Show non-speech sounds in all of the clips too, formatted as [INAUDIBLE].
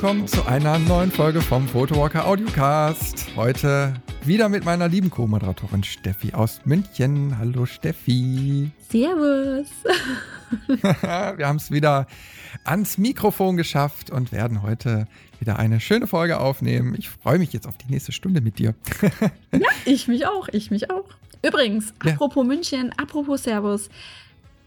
willkommen zu einer neuen Folge vom Photowalker Audiocast. Heute wieder mit meiner lieben Co-Moderatorin Steffi aus München. Hallo Steffi. Servus. [LAUGHS] Wir haben es wieder ans Mikrofon geschafft und werden heute wieder eine schöne Folge aufnehmen. Ich freue mich jetzt auf die nächste Stunde mit dir. [LAUGHS] ja, ich mich auch, ich mich auch. Übrigens, ja. apropos München, apropos Servus.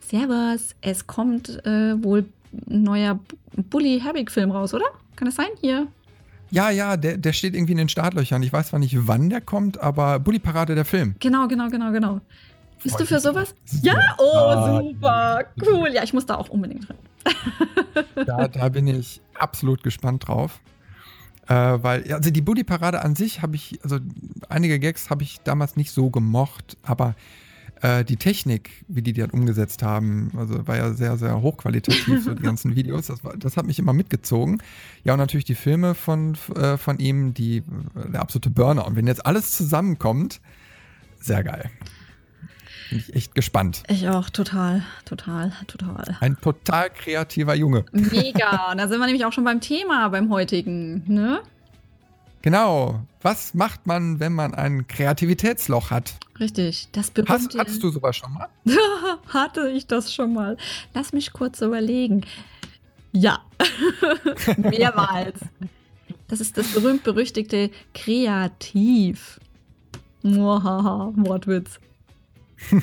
Servus, es kommt äh, wohl ein neuer Bully Herbig-Film raus, oder? Kann das sein? Hier. Ja, ja, der, der steht irgendwie in den Startlöchern. Ich weiß zwar nicht, wann der kommt, aber Bully Parade der Film. Genau, genau, genau, genau. Bist du für sowas? Ja, oh, super, cool. Ja, ich muss da auch unbedingt drin. [LAUGHS] da, da bin ich absolut gespannt drauf. Äh, weil, also die Bully Parade an sich habe ich, also einige Gags habe ich damals nicht so gemocht, aber äh, die Technik, wie die die halt umgesetzt haben, also war ja sehr, sehr hochqualitativ, so die [LAUGHS] ganzen Videos. Das, war, das hat mich immer mitgezogen. Ja, und natürlich die Filme von, äh, von ihm, die, der absolute Burner. Und wenn jetzt alles zusammenkommt, sehr geil. Bin ich echt gespannt. Ich auch, total, total, total. Ein total kreativer Junge. Mega. [LAUGHS] da sind wir nämlich auch schon beim Thema, beim heutigen, ne? Genau. Was macht man, wenn man ein Kreativitätsloch hat? Richtig, das berühmte... Hast, hattest du sowas schon mal? [LAUGHS] Hatte ich das schon mal. Lass mich kurz überlegen. Ja, [LAUGHS] mehrmals. Das ist das berühmt-berüchtigte Kreativ. Mohaha, Wortwitz. [LAUGHS]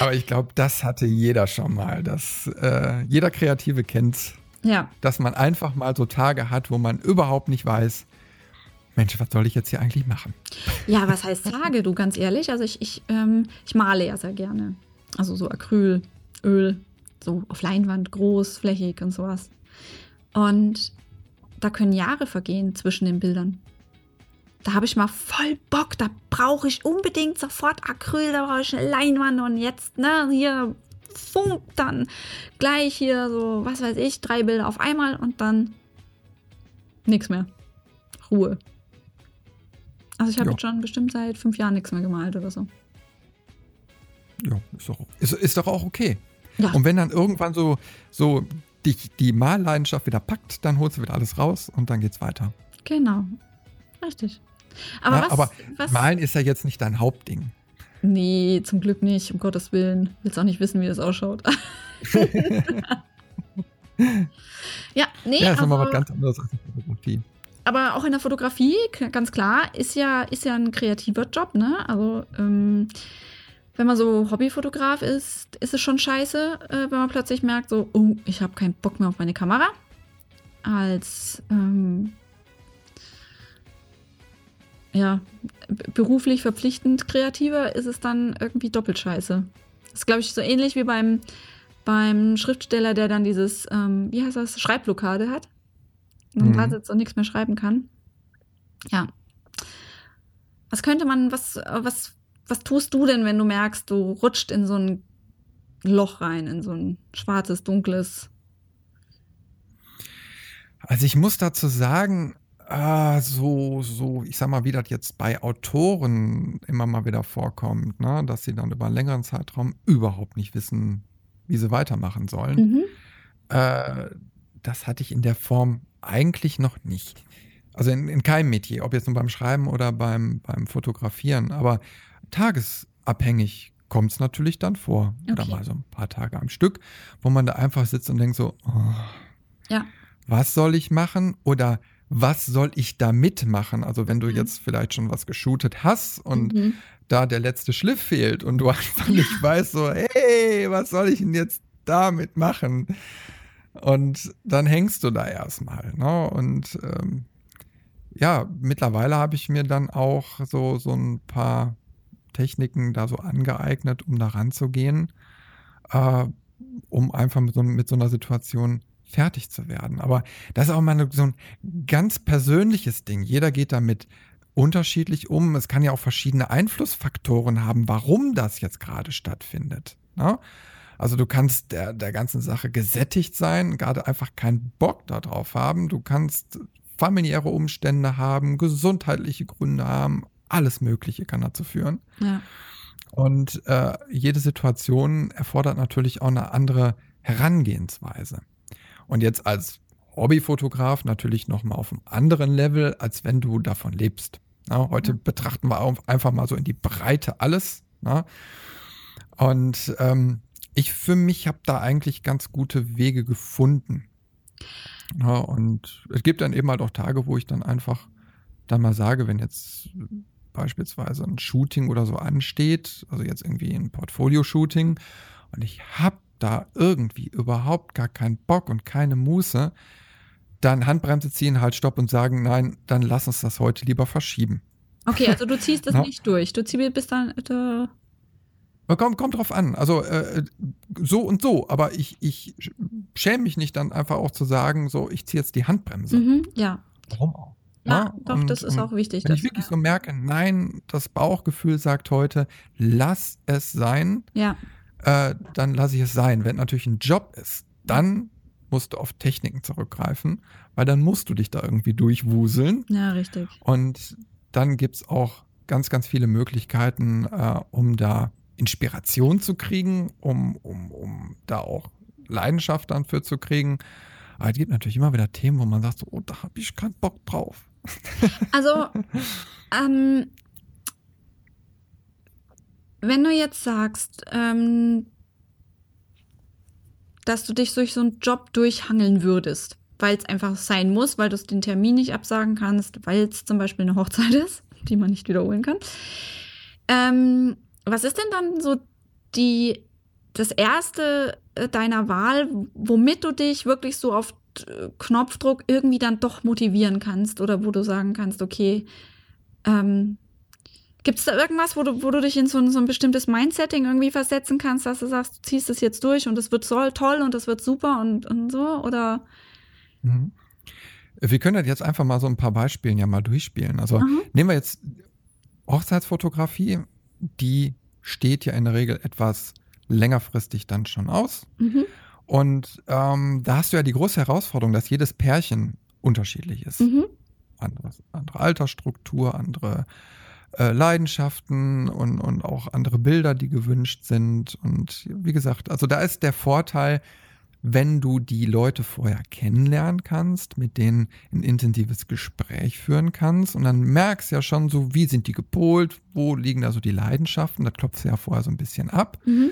Aber ich glaube, das hatte jeder schon mal. Das, äh, jeder Kreative kennt ja. Dass man einfach mal so Tage hat, wo man überhaupt nicht weiß, Mensch, was soll ich jetzt hier eigentlich machen? Ja, was heißt Tage, du, ganz ehrlich? Also ich, ich, ähm, ich male ja sehr gerne. Also so Acryl, Öl, so auf Leinwand, groß, flächig und sowas. Und da können Jahre vergehen zwischen den Bildern. Da habe ich mal voll Bock, da brauche ich unbedingt sofort Acryl, da brauche ich eine Leinwand und jetzt, ne, hier funk, dann gleich hier so, was weiß ich, drei Bilder auf einmal und dann nichts mehr. Ruhe. Also ich habe jetzt schon bestimmt seit fünf Jahren nichts mehr gemalt oder so. Ja, ist doch, ist, ist doch auch okay. Ja. Und wenn dann irgendwann so, so dich die Malleidenschaft wieder packt, dann holst du wieder alles raus und dann geht's weiter. Genau. Richtig. Aber, ja, was, aber was, Malen ist ja jetzt nicht dein Hauptding. Nee, zum Glück nicht, um Gottes Willen. Willst auch nicht wissen, wie das ausschaut. [LAUGHS] ja, nee. Ja, das also, ist mal was ganz anderes als Fotografie. Aber auch in der Fotografie, ganz klar, ist ja, ist ja ein kreativer Job, ne? Also, ähm, wenn man so Hobbyfotograf ist, ist es schon scheiße, äh, wenn man plötzlich merkt, so, oh, ich habe keinen Bock mehr auf meine Kamera. Als ähm, ja, beruflich verpflichtend kreativer ist es dann irgendwie doppelt scheiße. Das ist, glaube ich, so ähnlich wie beim, beim Schriftsteller, der dann dieses, ähm, wie heißt das, Schreibblockade hat. Und dann mhm. da sitzt und nichts mehr schreiben kann. Ja. Was könnte man, was, was, was tust du denn, wenn du merkst, du rutscht in so ein Loch rein, in so ein schwarzes, dunkles? Also ich muss dazu sagen, Ah, so, so, ich sag mal, wie das jetzt bei Autoren immer mal wieder vorkommt, ne? dass sie dann über einen längeren Zeitraum überhaupt nicht wissen, wie sie weitermachen sollen. Mhm. Äh, das hatte ich in der Form eigentlich noch nicht. Also in, in keinem Metier, ob jetzt nur beim Schreiben oder beim, beim Fotografieren. Aber tagesabhängig kommt es natürlich dann vor. Okay. Oder mal so ein paar Tage am Stück, wo man da einfach sitzt und denkt so, oh, ja. was soll ich machen? Oder was soll ich da mitmachen? Also wenn du mhm. jetzt vielleicht schon was geshootet hast und mhm. da der letzte Schliff fehlt und du [LAUGHS] einfach nicht weißt, so, hey, was soll ich denn jetzt damit machen? Und dann hängst du da erstmal. Ne? Und ähm, ja, mittlerweile habe ich mir dann auch so, so ein paar Techniken da so angeeignet, um da ranzugehen, äh, um einfach mit so, mit so einer Situation fertig zu werden. Aber das ist auch mal so ein ganz persönliches Ding. Jeder geht damit unterschiedlich um. Es kann ja auch verschiedene Einflussfaktoren haben, warum das jetzt gerade stattfindet. Ne? Also du kannst der, der ganzen Sache gesättigt sein, gerade einfach keinen Bock darauf haben. Du kannst familiäre Umstände haben, gesundheitliche Gründe haben, alles Mögliche kann dazu führen. Ja. Und äh, jede Situation erfordert natürlich auch eine andere Herangehensweise. Und jetzt als Hobbyfotograf natürlich nochmal auf einem anderen Level, als wenn du davon lebst. Ja, heute ja. betrachten wir einfach mal so in die Breite alles. Ja. Und ähm, ich für mich habe da eigentlich ganz gute Wege gefunden. Ja, und es gibt dann eben halt auch Tage, wo ich dann einfach dann mal sage, wenn jetzt beispielsweise ein Shooting oder so ansteht, also jetzt irgendwie ein Portfolio-Shooting, und ich habe da irgendwie überhaupt gar keinen Bock und keine Muße, dann Handbremse ziehen, halt Stopp und sagen, nein, dann lass uns das heute lieber verschieben. Okay, also du ziehst das [LAUGHS] ja. nicht durch. Du ziehst bis dann. Äh Kommt, kommt drauf an. Also äh, so und so, aber ich, ich schäme mich nicht dann einfach auch zu sagen, so, ich ziehe jetzt die Handbremse. Mhm, ja. Warum auch? Ja, ja, doch, und, das ist auch wichtig. Wenn ich wirklich ja. so merke, nein, das Bauchgefühl sagt heute, lass es sein, ja. Äh, dann lasse ich es sein. Wenn natürlich ein Job ist, dann musst du auf Techniken zurückgreifen, weil dann musst du dich da irgendwie durchwuseln. Ja, richtig. Und dann gibt es auch ganz, ganz viele Möglichkeiten, äh, um da Inspiration zu kriegen, um, um, um da auch Leidenschaft dann für zu kriegen. Aber es gibt natürlich immer wieder Themen, wo man sagt, so, oh, da habe ich keinen Bock drauf. Also, ähm, wenn du jetzt sagst, ähm, dass du dich durch so einen Job durchhangeln würdest, weil es einfach sein muss, weil du den Termin nicht absagen kannst, weil es zum Beispiel eine Hochzeit [LAUGHS] ist, die man nicht wiederholen kann. Ähm, was ist denn dann so die, das erste äh, deiner Wahl, womit du dich wirklich so auf äh, Knopfdruck irgendwie dann doch motivieren kannst oder wo du sagen kannst, okay, ähm, Gibt es da irgendwas, wo du, wo du dich in so ein, so ein bestimmtes Mindsetting irgendwie versetzen kannst, dass du sagst, du ziehst es jetzt durch und es wird so toll und es wird super und, und so? Oder? Mhm. Wir können jetzt einfach mal so ein paar Beispiele ja mal durchspielen. Also mhm. nehmen wir jetzt Hochzeitsfotografie, die steht ja in der Regel etwas längerfristig dann schon aus. Mhm. Und ähm, da hast du ja die große Herausforderung, dass jedes Pärchen unterschiedlich ist. Mhm. Andere, andere Altersstruktur, andere äh, Leidenschaften und, und auch andere Bilder, die gewünscht sind. Und wie gesagt, also da ist der Vorteil, wenn du die Leute vorher kennenlernen kannst, mit denen ein intensives Gespräch führen kannst und dann merkst ja schon so, wie sind die gepolt, wo liegen da so die Leidenschaften, das klopfst du ja vorher so ein bisschen ab. Mhm.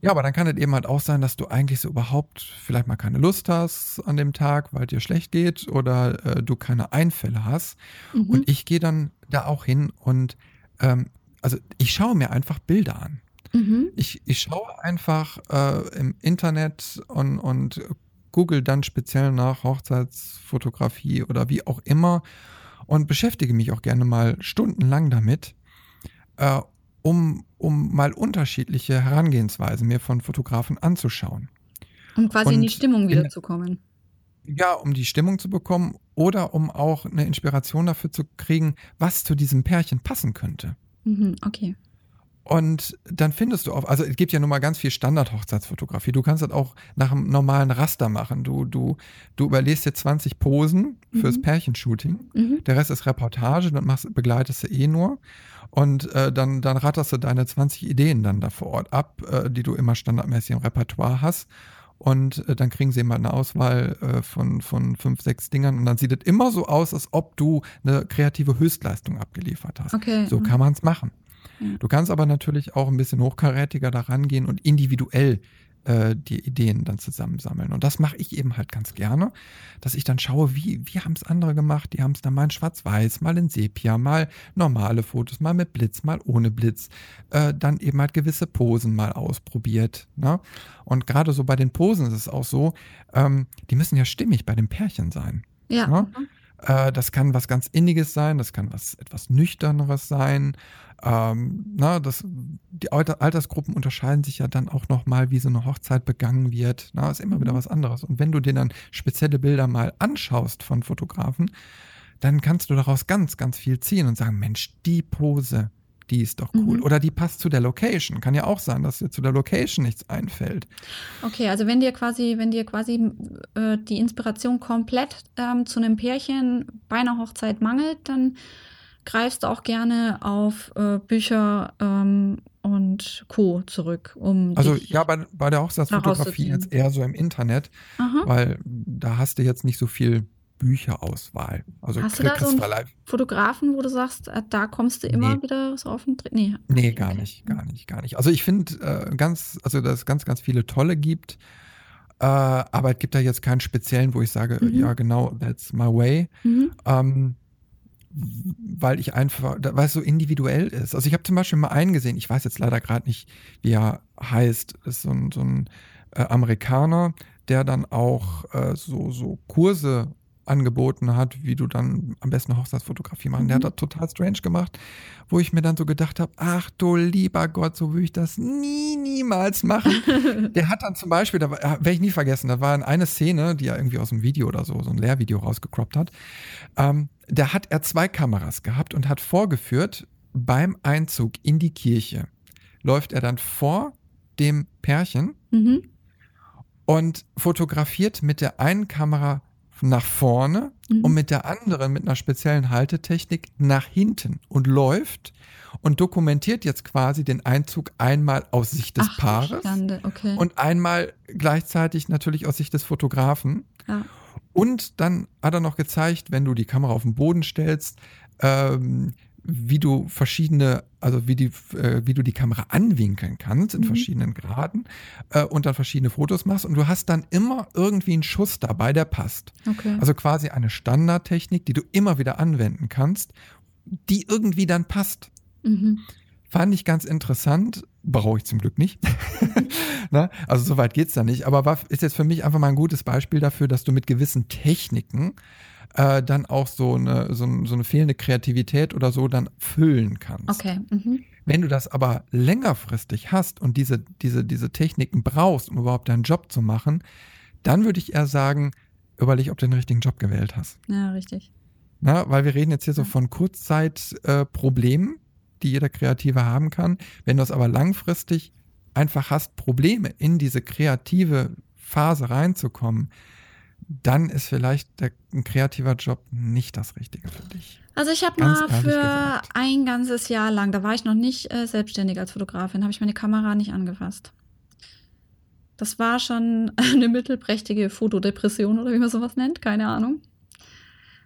Ja, aber dann kann es eben halt auch sein, dass du eigentlich so überhaupt vielleicht mal keine Lust hast an dem Tag, weil dir schlecht geht oder äh, du keine Einfälle hast. Mhm. Und ich gehe dann da auch hin und ähm, also ich schaue mir einfach Bilder an. Mhm. Ich, ich schaue einfach äh, im Internet und, und google dann speziell nach Hochzeitsfotografie oder wie auch immer und beschäftige mich auch gerne mal stundenlang damit, äh, um, um mal unterschiedliche Herangehensweisen mir von Fotografen anzuschauen. Um quasi und in die Stimmung wiederzukommen. Ja, um die Stimmung zu bekommen oder um auch eine Inspiration dafür zu kriegen, was zu diesem Pärchen passen könnte. Mhm, okay. Und dann findest du auch, also es gibt ja nun mal ganz viel Standard-Hochzeitsfotografie. Du kannst das auch nach einem normalen Raster machen. Du, du, du überlegst dir 20 Posen fürs mhm. Pärchenshooting. Mhm. Der Rest ist Reportage, dann machst, begleitest du eh nur. Und äh, dann, dann ratterst du deine 20 Ideen dann da vor Ort ab, äh, die du immer standardmäßig im Repertoire hast. Und äh, dann kriegen sie immer eine Auswahl äh, von, von fünf, sechs Dingern. Und dann sieht es immer so aus, als ob du eine kreative Höchstleistung abgeliefert hast. Okay. So kann man es machen. Du kannst aber natürlich auch ein bisschen hochkarätiger da rangehen und individuell äh, die Ideen dann zusammensammeln. Und das mache ich eben halt ganz gerne, dass ich dann schaue, wie, wie haben es andere gemacht? Die haben es dann mal in Schwarz-Weiß, mal in Sepia, mal normale Fotos, mal mit Blitz, mal ohne Blitz. Äh, dann eben halt gewisse Posen mal ausprobiert. Ne? Und gerade so bei den Posen ist es auch so, ähm, die müssen ja stimmig bei dem Pärchen sein. Ja. Ne? Äh, das kann was ganz Inniges sein, das kann was etwas Nüchterneres sein. Ähm, na, das, die Altersgruppen unterscheiden sich ja dann auch nochmal, wie so eine Hochzeit begangen wird. Na, ist immer wieder mhm. was anderes. Und wenn du dir dann spezielle Bilder mal anschaust von Fotografen, dann kannst du daraus ganz, ganz viel ziehen und sagen, Mensch, die Pose, die ist doch cool. Mhm. Oder die passt zu der Location. Kann ja auch sein, dass dir zu der Location nichts einfällt. Okay, also wenn dir quasi, wenn dir quasi äh, die Inspiration komplett ähm, zu einem Pärchen bei einer Hochzeit mangelt, dann greifst du auch gerne auf äh, Bücher ähm, und Co. zurück, um Also ja, bei, bei der Hochzeitsfotografie jetzt eher so im Internet, Aha. weil da hast du jetzt nicht so viel Bücherauswahl. Also Hast du da so einen Fotografen, wo du sagst, äh, da kommst du immer nee. wieder so auf den Dreh? Nee, nee gar nicht, gar nicht, gar nicht. Also ich finde äh, ganz, also dass es ganz, ganz viele tolle gibt, äh, aber es gibt da jetzt keinen speziellen, wo ich sage, mhm. ja genau, that's my way. Mhm. Ähm, weil ich einfach, weil es so individuell ist. Also ich habe zum Beispiel mal einen gesehen, ich weiß jetzt leider gerade nicht, wie er heißt, ist so ein, so ein äh, Amerikaner, der dann auch äh, so, so Kurse angeboten hat, wie du dann am besten Hochzeitsfotografie machen. Mhm. Der hat mhm. das total strange gemacht, wo ich mir dann so gedacht habe, ach du lieber Gott, so würde ich das nie, niemals machen. [LAUGHS] der hat dann zum Beispiel, da werde ich nie vergessen, da war eine Szene, die er irgendwie aus einem Video oder so, so ein Lehrvideo rausgecroppt hat. Ähm, da hat er zwei Kameras gehabt und hat vorgeführt, beim Einzug in die Kirche läuft er dann vor dem Pärchen mhm. und fotografiert mit der einen Kamera nach vorne mhm. und mit der anderen mit einer speziellen Haltetechnik nach hinten und läuft und dokumentiert jetzt quasi den Einzug einmal aus Sicht des Ach, Paares okay. und einmal gleichzeitig natürlich aus Sicht des Fotografen. Ja. Und dann hat er noch gezeigt, wenn du die Kamera auf den Boden stellst, ähm, wie du verschiedene, also wie, die, äh, wie du die Kamera anwinkeln kannst in mhm. verschiedenen Graden äh, und dann verschiedene Fotos machst und du hast dann immer irgendwie einen Schuss dabei, der passt. Okay. Also quasi eine Standardtechnik, die du immer wieder anwenden kannst, die irgendwie dann passt. Mhm. Fand ich ganz interessant, brauche ich zum Glück nicht. [LAUGHS] [LAUGHS] Na, also so weit geht's da nicht, aber war, ist jetzt für mich einfach mal ein gutes Beispiel dafür, dass du mit gewissen Techniken äh, dann auch so eine, so, so, eine fehlende Kreativität oder so dann füllen kannst. Okay. Mhm. Wenn du das aber längerfristig hast und diese, diese, diese Techniken brauchst, um überhaupt deinen Job zu machen, dann würde ich eher sagen, überleg, ob du den richtigen Job gewählt hast. Ja, richtig. Na, weil wir reden jetzt hier so von Kurzzeitproblemen, äh, die jeder Kreative haben kann. Wenn du es aber langfristig einfach hast, Probleme in diese kreative Phase reinzukommen, dann ist vielleicht der, ein kreativer Job nicht das Richtige für dich. Also ich habe mal für gesagt. ein ganzes Jahr lang, da war ich noch nicht äh, selbstständig als Fotografin, habe ich meine Kamera nicht angefasst. Das war schon [LAUGHS] eine mittelprächtige Fotodepression oder wie man sowas nennt, keine Ahnung.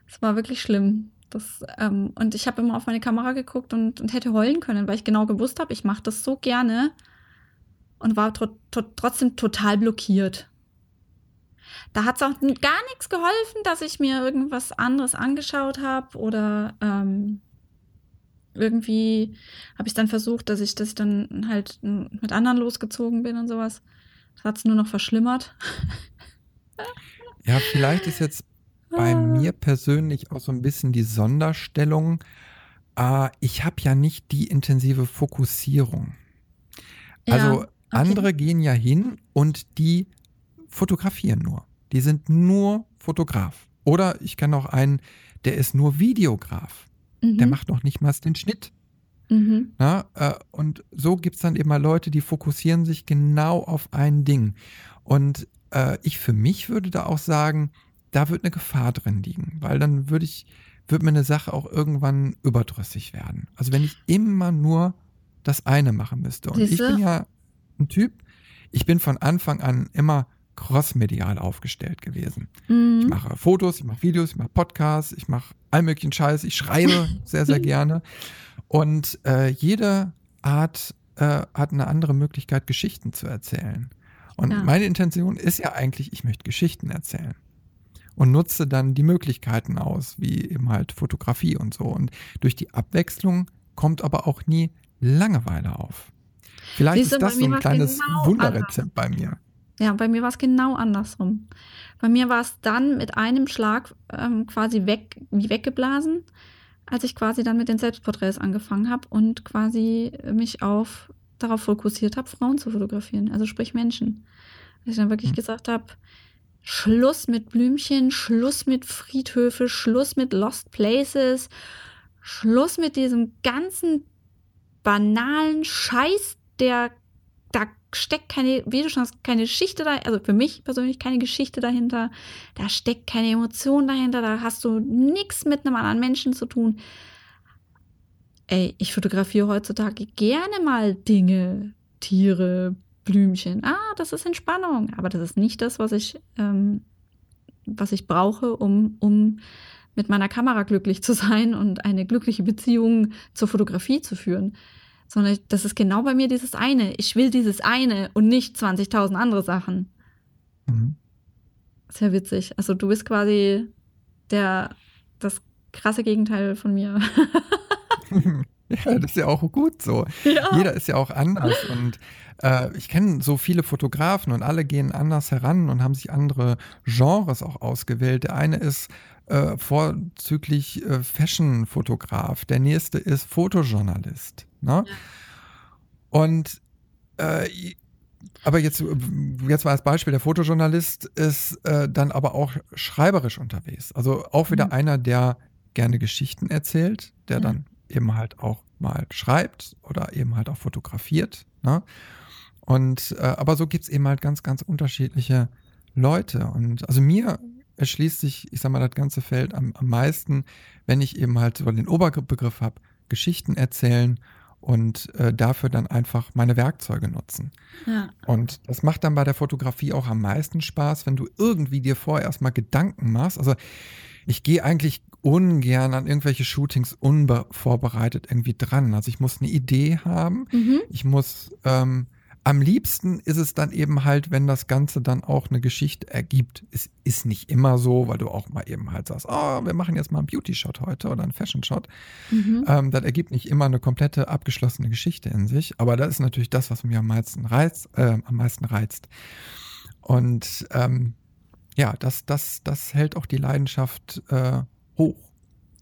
Es war wirklich schlimm. Das, ähm, und ich habe immer auf meine Kamera geguckt und, und hätte heulen können, weil ich genau gewusst habe, ich mache das so gerne und war tro trotzdem total blockiert. Da hat es auch gar nichts geholfen, dass ich mir irgendwas anderes angeschaut habe oder ähm, irgendwie habe ich dann versucht, dass ich das dann halt mit anderen losgezogen bin und sowas. Das hat es nur noch verschlimmert. [LAUGHS] ja, vielleicht ist jetzt bei ah. mir persönlich auch so ein bisschen die Sonderstellung. Äh, ich habe ja nicht die intensive Fokussierung. Also ja, okay. andere gehen ja hin und die fotografieren nur die sind nur Fotograf. Oder ich kenne auch einen, der ist nur Videograf. Mhm. Der macht noch nicht mal den Schnitt. Mhm. Na, äh, und so gibt es dann immer Leute, die fokussieren sich genau auf ein Ding. Und äh, ich für mich würde da auch sagen, da wird eine Gefahr drin liegen, weil dann würde ich, würde mir eine Sache auch irgendwann überdrüssig werden. Also wenn ich immer nur das eine machen müsste. Und Siehste? ich bin ja ein Typ, ich bin von Anfang an immer crossmedial aufgestellt gewesen. Mhm. Ich mache Fotos, ich mache Videos, ich mache Podcasts, ich mache all möglichen Scheiß, ich schreibe [LAUGHS] sehr, sehr gerne. Und äh, jede Art äh, hat eine andere Möglichkeit, Geschichten zu erzählen. Und ja. meine Intention ist ja eigentlich, ich möchte Geschichten erzählen. Und nutze dann die Möglichkeiten aus, wie eben halt Fotografie und so. Und durch die Abwechslung kommt aber auch nie Langeweile auf. Vielleicht Siehste, ist das so ein kleines genau Wunderrezept bei mir. Ja, bei mir war es genau andersrum. Bei mir war es dann mit einem Schlag ähm, quasi weg, wie weggeblasen, als ich quasi dann mit den Selbstporträts angefangen habe und quasi mich auf darauf fokussiert habe, Frauen zu fotografieren, also sprich Menschen. Dass ich dann wirklich mhm. gesagt habe, Schluss mit Blümchen, Schluss mit Friedhöfe, Schluss mit Lost Places, Schluss mit diesem ganzen banalen Scheiß, der da steckt keine, wie du schon hast, keine Geschichte da, also für mich persönlich keine Geschichte dahinter. Da steckt keine Emotion dahinter, da hast du nichts mit einem anderen Menschen zu tun. ey, ich fotografiere heutzutage gerne mal Dinge, Tiere, Blümchen. Ah, das ist Entspannung. Aber das ist nicht das, was ich, ähm, was ich brauche, um, um mit meiner Kamera glücklich zu sein und eine glückliche Beziehung zur Fotografie zu führen. Sondern das ist genau bei mir dieses eine. Ich will dieses eine und nicht 20.000 andere Sachen. Mhm. Sehr witzig. Also du bist quasi der, das krasse Gegenteil von mir. [LAUGHS] ja, das ist ja auch gut so. Ja. Jeder ist ja auch anders und äh, ich kenne so viele Fotografen und alle gehen anders heran und haben sich andere Genres auch ausgewählt. Der eine ist äh, vorzüglich äh, Fashion-Fotograf, der nächste ist Fotojournalist. Ne? Und äh, aber jetzt, jetzt mal als Beispiel, der Fotojournalist ist äh, dann aber auch schreiberisch unterwegs. Also auch wieder mhm. einer, der gerne Geschichten erzählt, der mhm. dann eben halt auch mal schreibt oder eben halt auch fotografiert. Ne? Und äh, aber so gibt es eben halt ganz, ganz unterschiedliche Leute. Und also mir erschließt sich, ich sag mal, das ganze Feld am, am meisten, wenn ich eben halt so den Oberbegriff habe, Geschichten erzählen und äh, dafür dann einfach meine Werkzeuge nutzen. Ja. Und das macht dann bei der Fotografie auch am meisten Spaß, wenn du irgendwie dir vorher erstmal Gedanken machst. Also ich gehe eigentlich ungern an irgendwelche Shootings unvorbereitet irgendwie dran. Also ich muss eine Idee haben. Mhm. Ich muss ähm, am liebsten ist es dann eben halt, wenn das Ganze dann auch eine Geschichte ergibt. Es ist nicht immer so, weil du auch mal eben halt sagst, oh, wir machen jetzt mal einen Beauty-Shot heute oder einen Fashion-Shot. Mhm. Ähm, das ergibt nicht immer eine komplette abgeschlossene Geschichte in sich. Aber das ist natürlich das, was mir am meisten reizt. Äh, am meisten reizt. Und ähm, ja, das, das, das hält auch die Leidenschaft äh, hoch.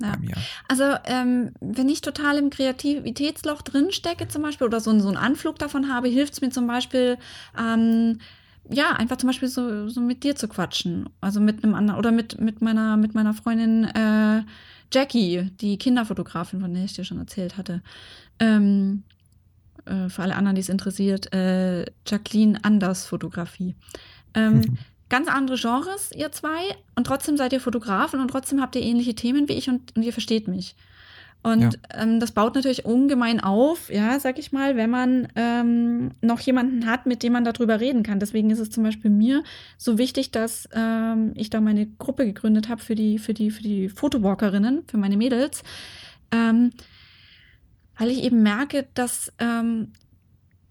Ja. Also ähm, wenn ich total im Kreativitätsloch drinstecke zum Beispiel oder so, so einen Anflug davon habe, hilft es mir zum Beispiel, ähm, ja, einfach zum Beispiel so, so mit dir zu quatschen. Also mit einem anderen oder mit, mit, meiner, mit meiner Freundin äh, Jackie, die Kinderfotografin, von der ich dir schon erzählt hatte. Ähm, äh, für alle anderen, die es interessiert, äh, Jacqueline Anders Fotografie. Ähm, [LAUGHS] ganz andere Genres, ihr zwei, und trotzdem seid ihr Fotografen und trotzdem habt ihr ähnliche Themen wie ich und, und ihr versteht mich. Und ja. ähm, das baut natürlich ungemein auf, ja, sag ich mal, wenn man ähm, noch jemanden hat, mit dem man darüber reden kann. Deswegen ist es zum Beispiel mir so wichtig, dass ähm, ich da meine Gruppe gegründet habe für die, für die, für die Fotowalkerinnen, für meine Mädels. Ähm, weil ich eben merke, dass ähm,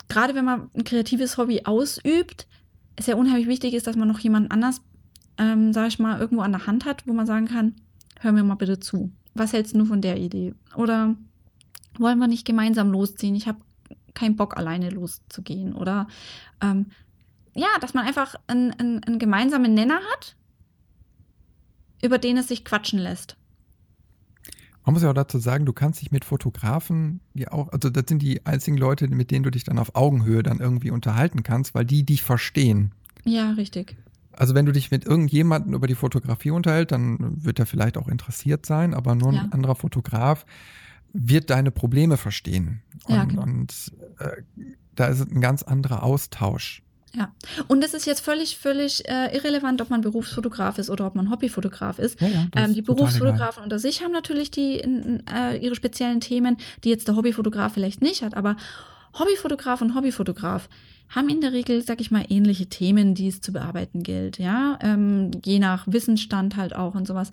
gerade wenn man ein kreatives Hobby ausübt, es ja unheimlich wichtig ist, dass man noch jemanden anders, ähm, sag ich mal, irgendwo an der Hand hat, wo man sagen kann, hör mir mal bitte zu. Was hältst du von der Idee? Oder wollen wir nicht gemeinsam losziehen? Ich habe keinen Bock, alleine loszugehen. Oder ähm, ja, dass man einfach einen, einen, einen gemeinsamen Nenner hat, über den es sich quatschen lässt. Man muss ja auch dazu sagen, du kannst dich mit Fotografen, ja auch, also das sind die einzigen Leute, mit denen du dich dann auf Augenhöhe dann irgendwie unterhalten kannst, weil die dich verstehen. Ja, richtig. Also wenn du dich mit irgendjemandem über die Fotografie unterhältst, dann wird er vielleicht auch interessiert sein, aber nur ja. ein anderer Fotograf wird deine Probleme verstehen. Und, ja, genau. und äh, da ist ein ganz anderer Austausch. Ja, und es ist jetzt völlig, völlig äh, irrelevant, ob man Berufsfotograf ist oder ob man Hobbyfotograf ist. Ja, ja, ähm, die Berufsfotografen unter sich haben natürlich die, äh, ihre speziellen Themen, die jetzt der Hobbyfotograf vielleicht nicht hat, aber Hobbyfotograf und Hobbyfotograf haben in der Regel, sag ich mal, ähnliche Themen, die es zu bearbeiten gilt, ja, ähm, je nach Wissensstand halt auch und sowas.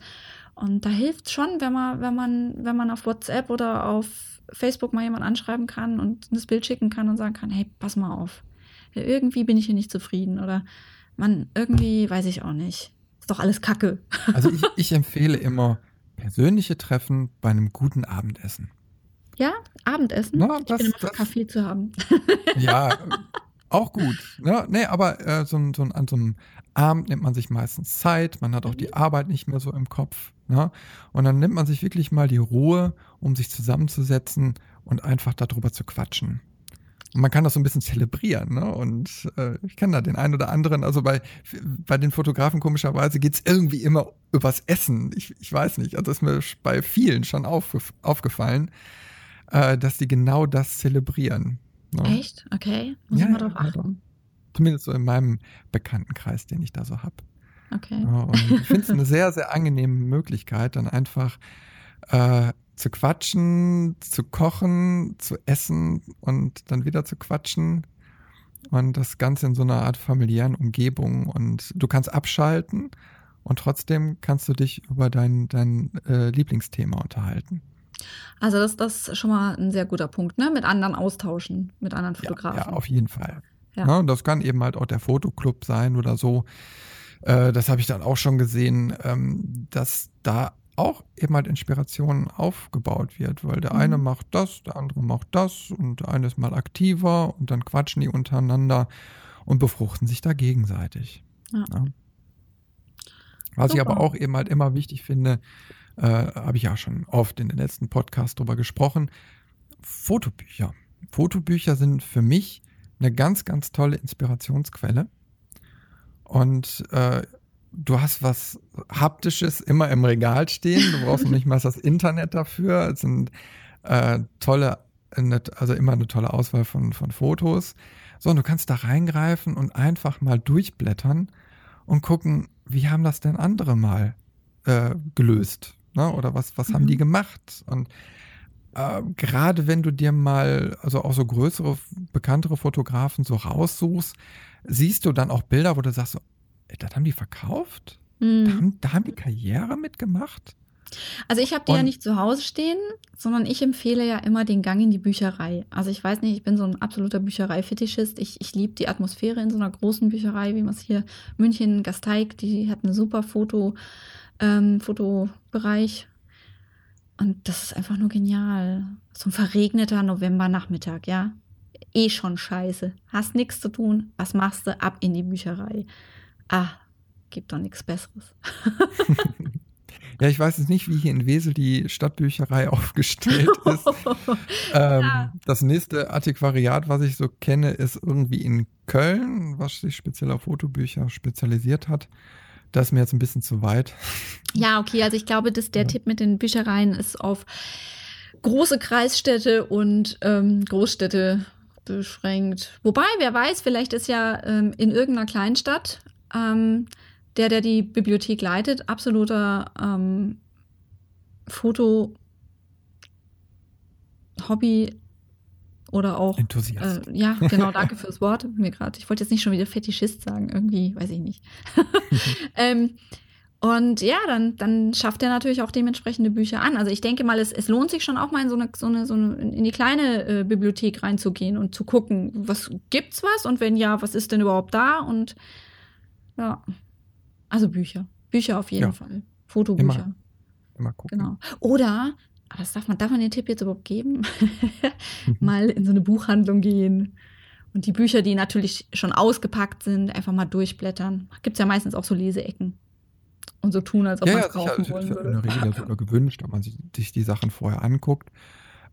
Und da hilft schon, wenn man, wenn man, wenn man auf WhatsApp oder auf Facebook mal jemand anschreiben kann und das Bild schicken kann und sagen kann, hey, pass mal auf irgendwie bin ich hier nicht zufrieden oder man, irgendwie weiß ich auch nicht. Ist doch alles Kacke. [LAUGHS] Also ich, ich empfehle immer persönliche Treffen bei einem guten Abendessen. Ja, Abendessen. Na, das, ich bin immer das, Kaffee zu haben. [LAUGHS] Ja, auch gut. Ne? Nee, aber äh, so, so, an so einem Abend nimmt man sich meistens Zeit, man hat auch die mhm. Arbeit nicht mehr so im Kopf. Ne? Und dann nimmt man sich wirklich mal die Ruhe, um sich zusammenzusetzen und einfach darüber zu quatschen. Man kann das so ein bisschen zelebrieren. Ne? Und äh, ich kenne da den einen oder anderen. Also bei, bei den Fotografen komischerweise geht es irgendwie immer übers Essen. Ich, ich weiß nicht. Also ist mir bei vielen schon auf, aufgefallen, äh, dass die genau das zelebrieren. Ne? Echt? Okay. Muss ja, ich mal drauf achten. Also, zumindest so in meinem Bekanntenkreis, den ich da so habe. Okay. Ja, und ich finde es eine [LAUGHS] sehr, sehr angenehme Möglichkeit, dann einfach äh, zu quatschen, zu kochen, zu essen und dann wieder zu quatschen. Und das Ganze in so einer Art familiären Umgebung. Und du kannst abschalten und trotzdem kannst du dich über dein, dein äh, Lieblingsthema unterhalten. Also das, das ist schon mal ein sehr guter Punkt, ne? Mit anderen austauschen, mit anderen Fotografen. Ja, ja auf jeden Fall. Ja. ja. das kann eben halt auch der Fotoclub sein oder so. Äh, das habe ich dann auch schon gesehen, ähm, dass da auch eben halt Inspiration aufgebaut wird, weil der mhm. eine macht das, der andere macht das und der eine ist mal aktiver und dann quatschen die untereinander und befruchten sich da gegenseitig. Ja. Ja. Was Super. ich aber auch eben halt immer wichtig finde, äh, habe ich ja schon oft in den letzten Podcasts drüber gesprochen, Fotobücher. Fotobücher sind für mich eine ganz, ganz tolle Inspirationsquelle. Und äh, du hast was Haptisches immer im Regal stehen. Du brauchst nicht mal das Internet dafür. Es sind äh, tolle, also immer eine tolle Auswahl von, von Fotos. So, und du kannst da reingreifen und einfach mal durchblättern und gucken, wie haben das denn andere mal äh, gelöst? Ne? Oder was, was mhm. haben die gemacht? Und äh, gerade wenn du dir mal, also auch so größere, bekanntere Fotografen so raussuchst, siehst du dann auch Bilder, wo du sagst, so, das haben die verkauft? Mhm. Da, haben, da haben die Karriere mitgemacht? Also ich habe die Und, ja nicht zu Hause stehen, sondern ich empfehle ja immer den Gang in die Bücherei. Also ich weiß nicht, ich bin so ein absoluter Bücherei-Fetischist. Ich, ich liebe die Atmosphäre in so einer großen Bücherei, wie man es hier München, Gasteig, die hat einen super Foto, ähm, Fotobereich. Und das ist einfach nur genial. So ein verregneter Novembernachmittag, ja. Eh schon scheiße. Hast nichts zu tun. Was machst du? Ab in die Bücherei ah, gibt doch nichts Besseres. [LAUGHS] ja, ich weiß jetzt nicht, wie hier in Wesel die Stadtbücherei [LAUGHS] aufgestellt [LAUGHS] ist. ähm, ja. Das nächste Antiquariat, was ich so kenne, ist irgendwie in Köln, was sich speziell auf Fotobücher spezialisiert hat. Das ist mir jetzt ein bisschen zu weit. Ja, okay, also ich glaube, dass der ja. Tipp mit den Büchereien ist auf große Kreisstädte und ähm, Großstädte beschränkt. Wobei, wer weiß, vielleicht ist ja ähm, in irgendeiner Kleinstadt ähm, der, der die Bibliothek leitet, absoluter ähm, Foto Hobby oder auch Enthusiast. Äh, ja, genau, danke [LAUGHS] fürs Wort. Mir gerade. Ich wollte jetzt nicht schon wieder Fetischist sagen, irgendwie, weiß ich nicht. [LAUGHS] ähm, und ja, dann, dann schafft er natürlich auch dementsprechende Bücher an. Also ich denke mal, es, es lohnt sich schon auch mal in so eine, so eine, so eine in die kleine äh, Bibliothek reinzugehen und zu gucken, was gibt's was und wenn ja, was ist denn überhaupt da und ja. Also Bücher. Bücher auf jeden ja. Fall. Fotobücher. Immer, immer gucken. Genau. Oder, aber das darf man, darf man den Tipp jetzt überhaupt geben? [LAUGHS] mal in so eine Buchhandlung gehen. Und die Bücher, die natürlich schon ausgepackt sind, einfach mal durchblättern. Gibt es ja meistens auch so Leseecken. Und so tun, als ob ja, man es ja, kaufen wollen würde. in der Regel sogar gewünscht, ob man sich die Sachen vorher anguckt.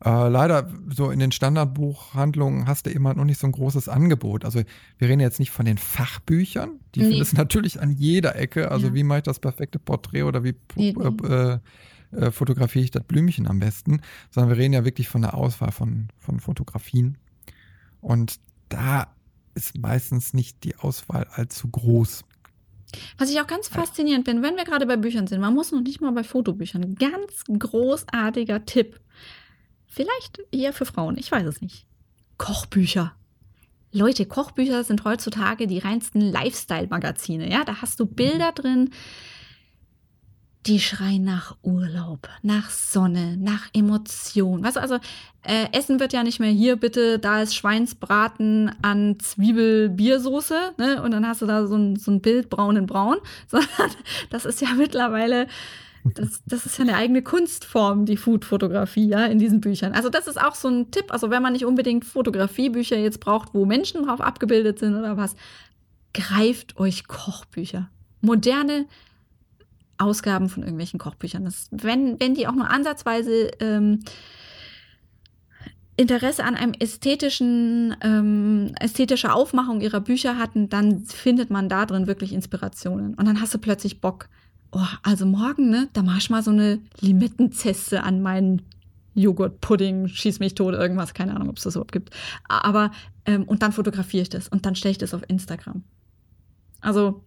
Äh, leider, so in den Standardbuchhandlungen hast du immer noch nicht so ein großes Angebot. Also wir reden jetzt nicht von den Fachbüchern, die nee. findest du natürlich an jeder Ecke. Also ja. wie mache ich das perfekte Porträt oder wie nee, äh, äh, fotografiere ich das Blümchen am besten, sondern wir reden ja wirklich von der Auswahl von, von Fotografien. Und da ist meistens nicht die Auswahl allzu groß. Was ich auch ganz faszinierend bin, wenn wir gerade bei Büchern sind, man muss noch nicht mal bei Fotobüchern. Ganz großartiger Tipp. Vielleicht eher für Frauen, ich weiß es nicht. Kochbücher. Leute, Kochbücher sind heutzutage die reinsten Lifestyle-Magazine. Ja, da hast du Bilder drin, die schreien nach Urlaub, nach Sonne, nach Emotion. Was also äh, Essen wird ja nicht mehr hier bitte, da ist Schweinsbraten an Zwiebel-Biersoße, ne? Und dann hast du da so ein, so ein Bild braun in braun, [LAUGHS] sondern das ist ja mittlerweile das, das ist ja eine eigene Kunstform, die Food-Fotografie, ja, in diesen Büchern. Also, das ist auch so ein Tipp. Also, wenn man nicht unbedingt Fotografiebücher jetzt braucht, wo Menschen drauf abgebildet sind oder was, greift euch Kochbücher. Moderne Ausgaben von irgendwelchen Kochbüchern. Das, wenn, wenn die auch nur ansatzweise ähm, Interesse an einem ästhetischen, ähm, ästhetischer Aufmachung ihrer Bücher hatten, dann findet man da drin wirklich Inspirationen. Und dann hast du plötzlich Bock, oh, also morgen, ne, da mach ich mal so eine Limettenzeste an meinen Joghurtpudding, schieß mich tot, irgendwas, keine Ahnung, ob es das überhaupt gibt. Aber, ähm, und dann fotografiere ich das und dann stelle ich das auf Instagram. Also,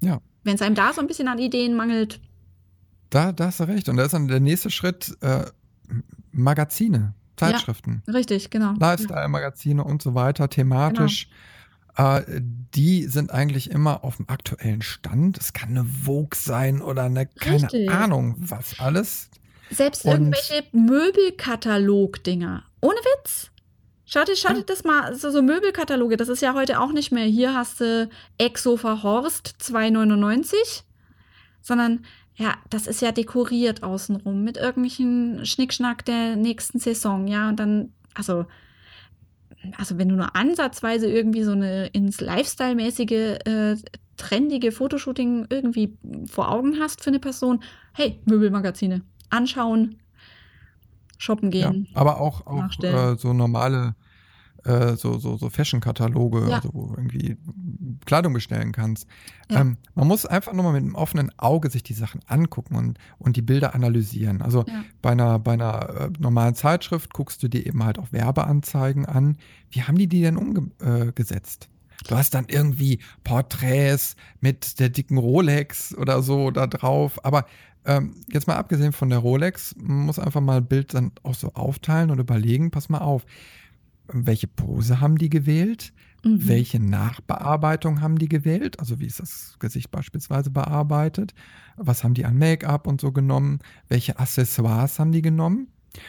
ja. wenn es einem da so ein bisschen an Ideen mangelt. Da, da hast du recht. Und da ist dann der nächste Schritt, äh, Magazine, Zeitschriften. Ja, richtig, genau. Lifestyle-Magazine und so weiter, thematisch. Genau. Äh, die sind eigentlich immer auf dem aktuellen Stand. Es kann eine Vogue sein oder eine, keine richtig. Ahnung, was alles. Selbst und irgendwelche Möbelkatalog-Dinger. Ohne Witz. Schau dir, schau dir das mal, so, so Möbelkataloge, das ist ja heute auch nicht mehr. Hier hast du Ex-Sofa Horst 2,99, sondern ja, das ist ja dekoriert außenrum mit irgendwelchen Schnickschnack der nächsten Saison, ja, und dann, also, also wenn du nur ansatzweise irgendwie so eine ins Lifestyle-mäßige, äh, trendige Fotoshooting irgendwie vor Augen hast für eine Person, hey, Möbelmagazine, anschauen, shoppen gehen. Ja, aber auch, auch äh, so normale äh, so, so, so Fashion-Kataloge, ja. also wo du irgendwie Kleidung bestellen kannst. Ja. Ähm, man muss einfach nur mal mit einem offenen Auge sich die Sachen angucken und, und die Bilder analysieren. Also ja. bei einer, bei einer äh, normalen Zeitschrift guckst du dir eben halt auch Werbeanzeigen an. Wie haben die die denn umgesetzt? Äh, du hast dann irgendwie Porträts mit der dicken Rolex oder so da drauf. Aber ähm, jetzt mal abgesehen von der Rolex, man muss einfach mal ein Bild dann auch so aufteilen und überlegen, pass mal auf, welche Pose haben die gewählt? Mhm. Welche Nachbearbeitung haben die gewählt? Also wie ist das Gesicht beispielsweise bearbeitet? Was haben die an Make-up und so genommen? Welche Accessoires haben die genommen?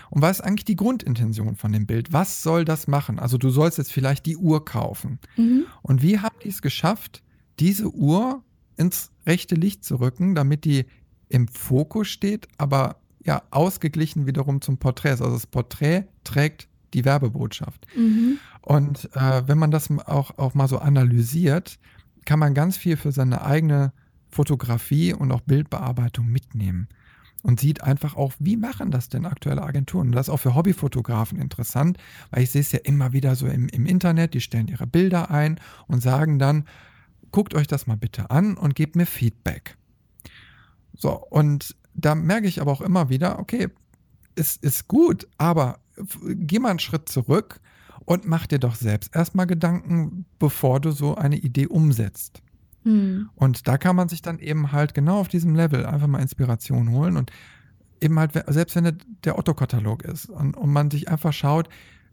Und was ist eigentlich die Grundintention von dem Bild? Was soll das machen? Also du sollst jetzt vielleicht die Uhr kaufen. Mhm. Und wie haben die es geschafft, diese Uhr ins rechte Licht zu rücken, damit die im Fokus steht, aber ja ausgeglichen wiederum zum Porträt. Also das Porträt trägt die Werbebotschaft. Mhm. Und äh, wenn man das auch, auch mal so analysiert, kann man ganz viel für seine eigene Fotografie und auch Bildbearbeitung mitnehmen. Und sieht einfach auch, wie machen das denn aktuelle Agenturen? Und das ist auch für Hobbyfotografen interessant, weil ich sehe es ja immer wieder so im, im Internet, die stellen ihre Bilder ein und sagen dann, guckt euch das mal bitte an und gebt mir Feedback. So, und da merke ich aber auch immer wieder, okay, es ist gut, aber geh mal einen Schritt zurück und mach dir doch selbst erstmal Gedanken, bevor du so eine Idee umsetzt. Hm. Und da kann man sich dann eben halt genau auf diesem Level einfach mal Inspiration holen und eben halt, selbst wenn der Otto-Katalog ist und, und, man sich einfach schaut,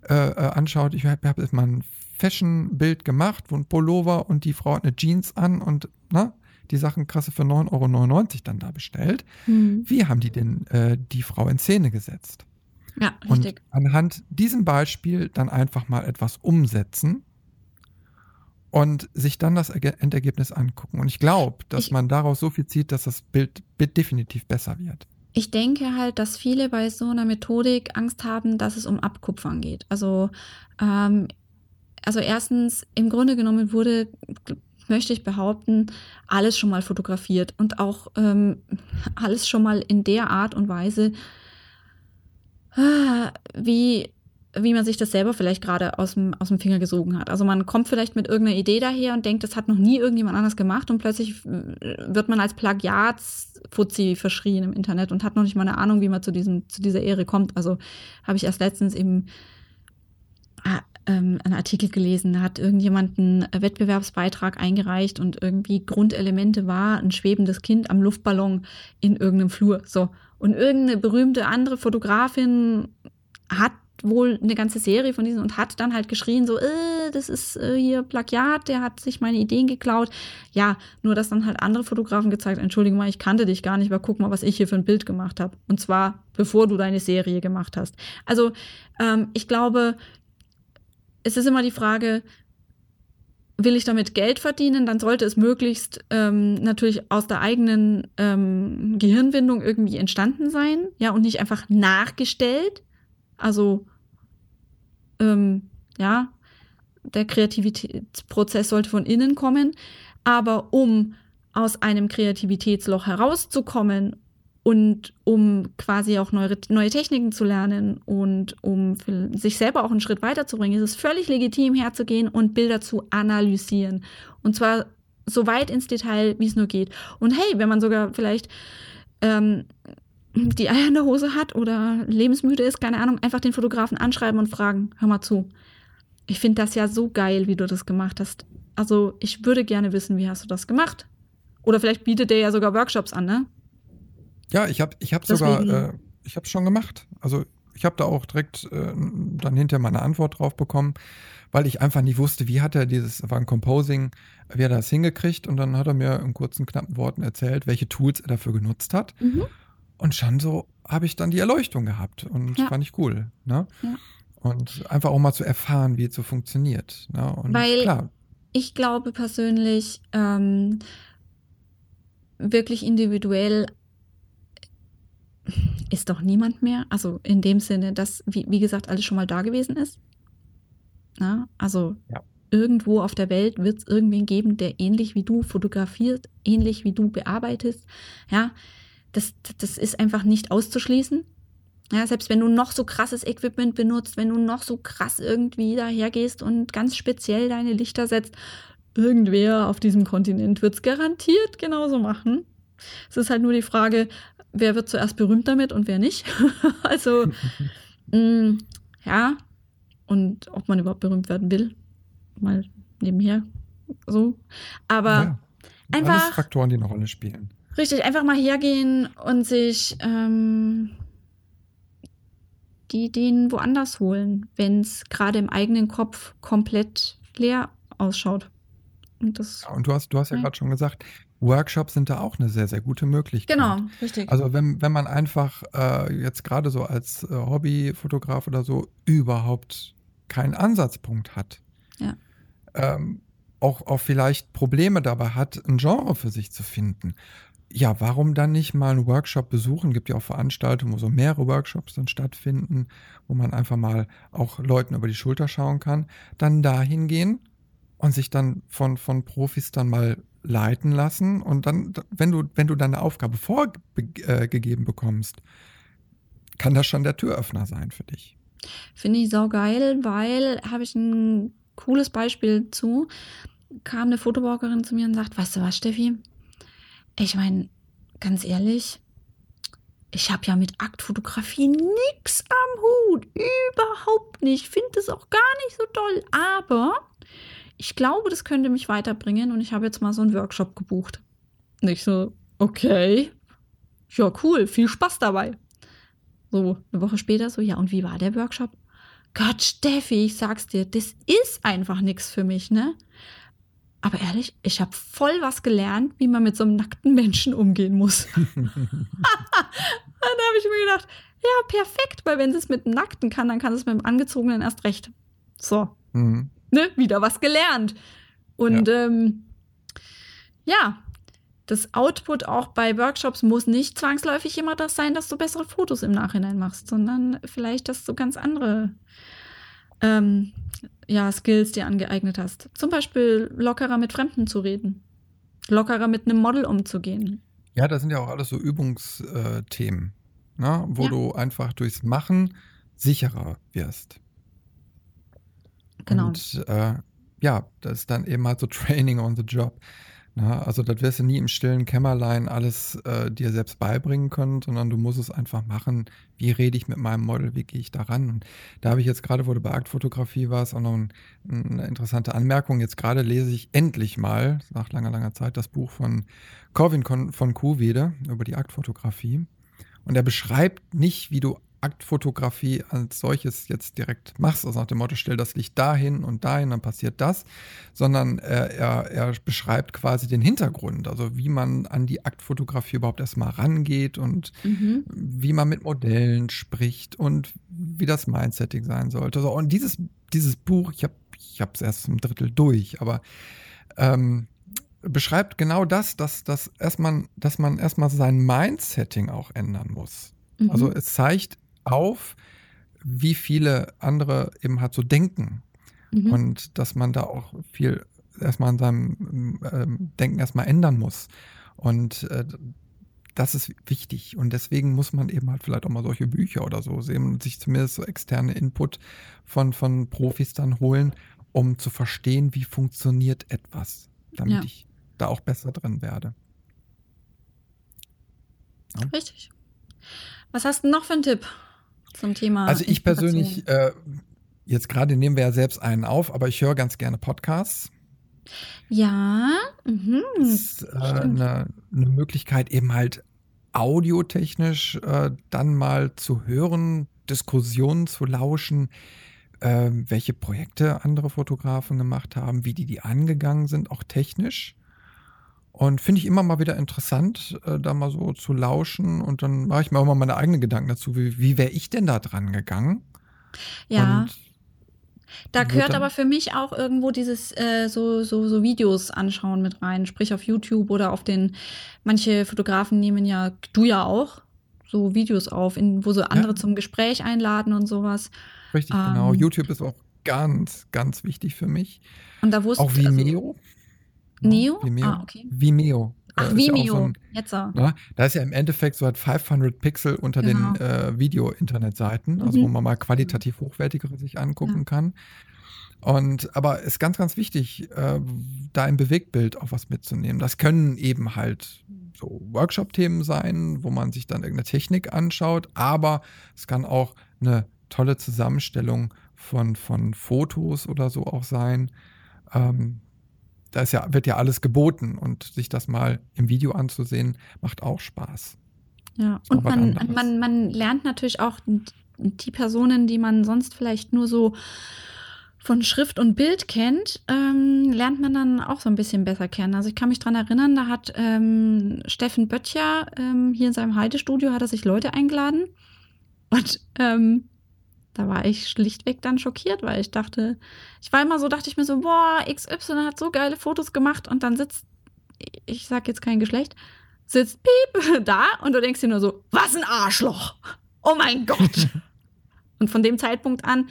äh, äh anschaut, ich habe hab jetzt mal ein Fashion-Bild gemacht, wo ein Pullover und die Frau hat eine Jeans an und na, ne, die Sachen krasse für 9,99 Euro dann da bestellt. Hm. Wie haben die denn äh, die Frau in Szene gesetzt? Ja, richtig. Und anhand diesem Beispiel dann einfach mal etwas umsetzen und sich dann das Endergebnis angucken. Und ich glaube, dass ich, man daraus so viel zieht, dass das Bild, Bild definitiv besser wird. Ich denke halt, dass viele bei so einer Methodik Angst haben, dass es um Abkupfern geht. Also, ähm, also erstens, im Grunde genommen wurde, möchte ich behaupten, alles schon mal fotografiert und auch ähm, [LAUGHS] alles schon mal in der Art und Weise wie, wie man sich das selber vielleicht gerade aus dem, aus dem Finger gesogen hat. Also man kommt vielleicht mit irgendeiner Idee daher und denkt, das hat noch nie irgendjemand anders gemacht und plötzlich äh, wird man als Plagiatsfuzzi verschrien im Internet und hat noch nicht mal eine Ahnung, wie man zu, diesem, zu dieser Ehre kommt. Also habe ich erst letztens eben ah, ähm, einen Artikel gelesen, da hat irgendjemand einen Wettbewerbsbeitrag eingereicht und irgendwie Grundelemente war ein schwebendes Kind am Luftballon in irgendeinem Flur. So. Und irgendeine berühmte andere Fotografin hat wohl eine ganze Serie von diesen und hat dann halt geschrien, so, äh, das ist äh, hier Plagiat, der hat sich meine Ideen geklaut. Ja, nur dass dann halt andere Fotografen gezeigt, entschuldige mal, ich kannte dich gar nicht, aber guck mal, was ich hier für ein Bild gemacht habe. Und zwar, bevor du deine Serie gemacht hast. Also, ähm, ich glaube, es ist immer die Frage, will ich damit Geld verdienen, dann sollte es möglichst ähm, natürlich aus der eigenen ähm, Gehirnwindung irgendwie entstanden sein, ja, und nicht einfach nachgestellt. Also, ähm, ja, der Kreativitätsprozess sollte von innen kommen. Aber um aus einem Kreativitätsloch herauszukommen und um quasi auch neue, neue Techniken zu lernen und um sich selber auch einen Schritt weiterzubringen, ist es völlig legitim herzugehen und Bilder zu analysieren. Und zwar so weit ins Detail, wie es nur geht. Und hey, wenn man sogar vielleicht ähm, die Eier in der Hose hat oder lebensmüde ist, keine Ahnung, einfach den Fotografen anschreiben und fragen, hör mal zu. Ich finde das ja so geil, wie du das gemacht hast. Also ich würde gerne wissen, wie hast du das gemacht? Oder vielleicht bietet der ja sogar Workshops an, ne? Ja, ich habe ich hab sogar, äh, ich habe schon gemacht. Also ich habe da auch direkt äh, dann hinterher mal eine Antwort drauf bekommen, weil ich einfach nicht wusste, wie hat er dieses, war ein Composing, wie er das hingekriegt und dann hat er mir in kurzen, knappen Worten erzählt, welche Tools er dafür genutzt hat. Mhm. Und schon so habe ich dann die Erleuchtung gehabt und ja. fand ich cool. Ne? Ja. Und einfach auch mal zu erfahren, wie es so funktioniert. Ne? Und Weil klar. ich glaube persönlich, ähm, wirklich individuell ist doch niemand mehr. Also in dem Sinne, dass, wie, wie gesagt, alles schon mal da gewesen ist. Na, also ja. irgendwo auf der Welt wird es irgendwen geben, der ähnlich wie du fotografiert, ähnlich wie du bearbeitest. Ja, das, das ist einfach nicht auszuschließen. Ja, selbst wenn du noch so krasses Equipment benutzt, wenn du noch so krass irgendwie dahergehst und ganz speziell deine Lichter setzt, irgendwer auf diesem Kontinent wird es garantiert genauso machen. Es ist halt nur die Frage, wer wird zuerst berühmt damit und wer nicht. [LAUGHS] also, mh, mm, ja, und ob man überhaupt berühmt werden will. Mal nebenher so. Aber ja, einfach. Alles Faktoren, die eine Rolle spielen. Richtig, einfach mal hergehen und sich ähm, die Ideen woanders holen, wenn es gerade im eigenen Kopf komplett leer ausschaut. Und, das, ja, und du hast, du hast ja, ja gerade schon gesagt, Workshops sind da auch eine sehr, sehr gute Möglichkeit. Genau, richtig. Also wenn, wenn man einfach äh, jetzt gerade so als äh, Hobbyfotograf oder so überhaupt keinen Ansatzpunkt hat, ja. ähm, auch, auch vielleicht Probleme dabei hat, ein Genre für sich zu finden. Ja, warum dann nicht mal einen Workshop besuchen? Gibt ja auch Veranstaltungen, wo so mehrere Workshops dann stattfinden, wo man einfach mal auch Leuten über die Schulter schauen kann. Dann dahin gehen und sich dann von, von Profis dann mal leiten lassen und dann, wenn du, wenn du deine Aufgabe vorgegeben äh, bekommst, kann das schon der Türöffner sein für dich. Finde ich saugeil, weil habe ich ein cooles Beispiel zu. Kam eine Fotowalkerin zu mir und sagt, weißt du was, Steffi? Ich meine, ganz ehrlich, ich habe ja mit Aktfotografie nichts am Hut. Überhaupt nicht. Finde es auch gar nicht so toll. Aber ich glaube, das könnte mich weiterbringen und ich habe jetzt mal so einen Workshop gebucht. Und ich so, okay, ja, cool, viel Spaß dabei. So, eine Woche später so, ja, und wie war der Workshop? Gott, Steffi, ich sag's dir, das ist einfach nichts für mich, ne? Aber ehrlich, ich habe voll was gelernt, wie man mit so einem nackten Menschen umgehen muss. [LAUGHS] [LAUGHS] dann habe ich mir gedacht, ja, perfekt, weil wenn sie es mit dem Nackten kann, dann kann es mit dem Angezogenen erst recht. So. Mhm ne, wieder was gelernt. Und ja. Ähm, ja, das Output auch bei Workshops muss nicht zwangsläufig immer das sein, dass du bessere Fotos im Nachhinein machst, sondern vielleicht, dass du ganz andere ähm, ja, Skills dir angeeignet hast. Zum Beispiel lockerer mit Fremden zu reden, lockerer mit einem Model umzugehen. Ja, das sind ja auch alles so Übungsthemen, ne? wo ja. du einfach durchs Machen sicherer wirst. Genau. Und äh, ja, das ist dann eben halt so Training on the Job. Na, ne? also das wirst du nie im stillen Kämmerlein alles äh, dir selbst beibringen können, sondern du musst es einfach machen. Wie rede ich mit meinem Model? Wie gehe ich daran? Und da habe ich jetzt gerade, wo du bei Aktfotografie warst, auch noch ein, eine interessante Anmerkung. Jetzt gerade lese ich endlich mal, nach langer, langer Zeit, das Buch von Corvin von Kuhwede über die Aktfotografie. Und er beschreibt nicht, wie du Aktfotografie als solches jetzt direkt machst, also nach dem Motto, stell das Licht dahin und dahin, dann passiert das, sondern er, er, er beschreibt quasi den Hintergrund, also wie man an die Aktfotografie überhaupt erstmal rangeht und mhm. wie man mit Modellen spricht und wie das Mindsetting sein sollte. So, und dieses, dieses Buch, ich habe ich es erst ein Drittel durch, aber ähm, beschreibt genau das, dass, dass, erstmal, dass man erstmal sein Mindsetting auch ändern muss. Also mhm. Also es zeigt auf, wie viele andere eben halt so denken. Mhm. Und dass man da auch viel erstmal an seinem ähm, Denken erstmal ändern muss. Und äh, das ist wichtig. Und deswegen muss man eben halt vielleicht auch mal solche Bücher oder so sehen und sich zumindest so externe Input von, von Profis dann holen, um zu verstehen, wie funktioniert etwas, damit ja. ich da auch besser drin werde. Ja. Richtig. Was hast du noch für einen Tipp? Zum Thema. Also ich persönlich, äh, jetzt gerade nehmen wir ja selbst einen auf, aber ich höre ganz gerne Podcasts. Ja, mhm. das ist äh, eine, eine, Möglichkeit, eben halt audiotechnisch äh, dann mal zu hören, Diskussionen zu lauschen, äh, welche Projekte andere Fotografen gemacht haben, wie die die angegangen sind, auch technisch. Und finde ich immer mal wieder interessant, äh, da mal so zu lauschen. Und dann mache ich mir auch mal meine eigenen Gedanken dazu. Wie, wie wäre ich denn da dran gegangen? Ja. Und Da gehört aber für mich auch irgendwo dieses äh, so, so, so Videos anschauen mit rein, sprich auf YouTube oder auf den, manche Fotografen nehmen ja, du ja auch, so Videos auf, in, wo sie andere ja, zum Gespräch einladen und sowas. richtig, genau. Ähm, YouTube ist auch ganz, ganz wichtig für mich. und da Auch wusste, also Vimeo. Ne? Neo? Ah, Vimeo. okay. Vimeo Ach, äh, ja auch so Vimeo, ein, jetzt. so. ne? Da ist ja im Endeffekt so hat 500 Pixel unter den Genau. äh, Video-Internetseiten, also wo Mhm. man mal qualitativ hochwertigere sich Ja. angucken kann. Und aber ist ganz, ganz wichtig, äh, da im Bewegtbild auch was mitzunehmen. Das können eben halt so Workshop-Themen sein, wo man sich dann irgendeine Technik anschaut, aber es kann auch eine tolle Zusammenstellung von, von Fotos oder so auch sein. Ähm, da ist ja, wird ja alles geboten und sich das mal im Video anzusehen, macht auch Spaß. Ja, und man, man, man lernt natürlich auch die Personen, die man sonst vielleicht nur so von Schrift und Bild kennt, ähm, lernt man dann auch so ein bisschen besser kennen. Also ich kann mich dran erinnern, da hat ähm, Steffen Böttcher ähm, hier in seinem Haltestudio hat er sich Leute eingeladen und ähm, da war ich schlichtweg dann schockiert, weil ich dachte, ich war immer so, dachte ich mir so, boah, XY hat so geile Fotos gemacht und dann sitzt, ich sag jetzt kein Geschlecht, sitzt Piep [LAUGHS] da und du denkst dir nur so, was ein Arschloch! Oh mein Gott! [LAUGHS] und von dem Zeitpunkt an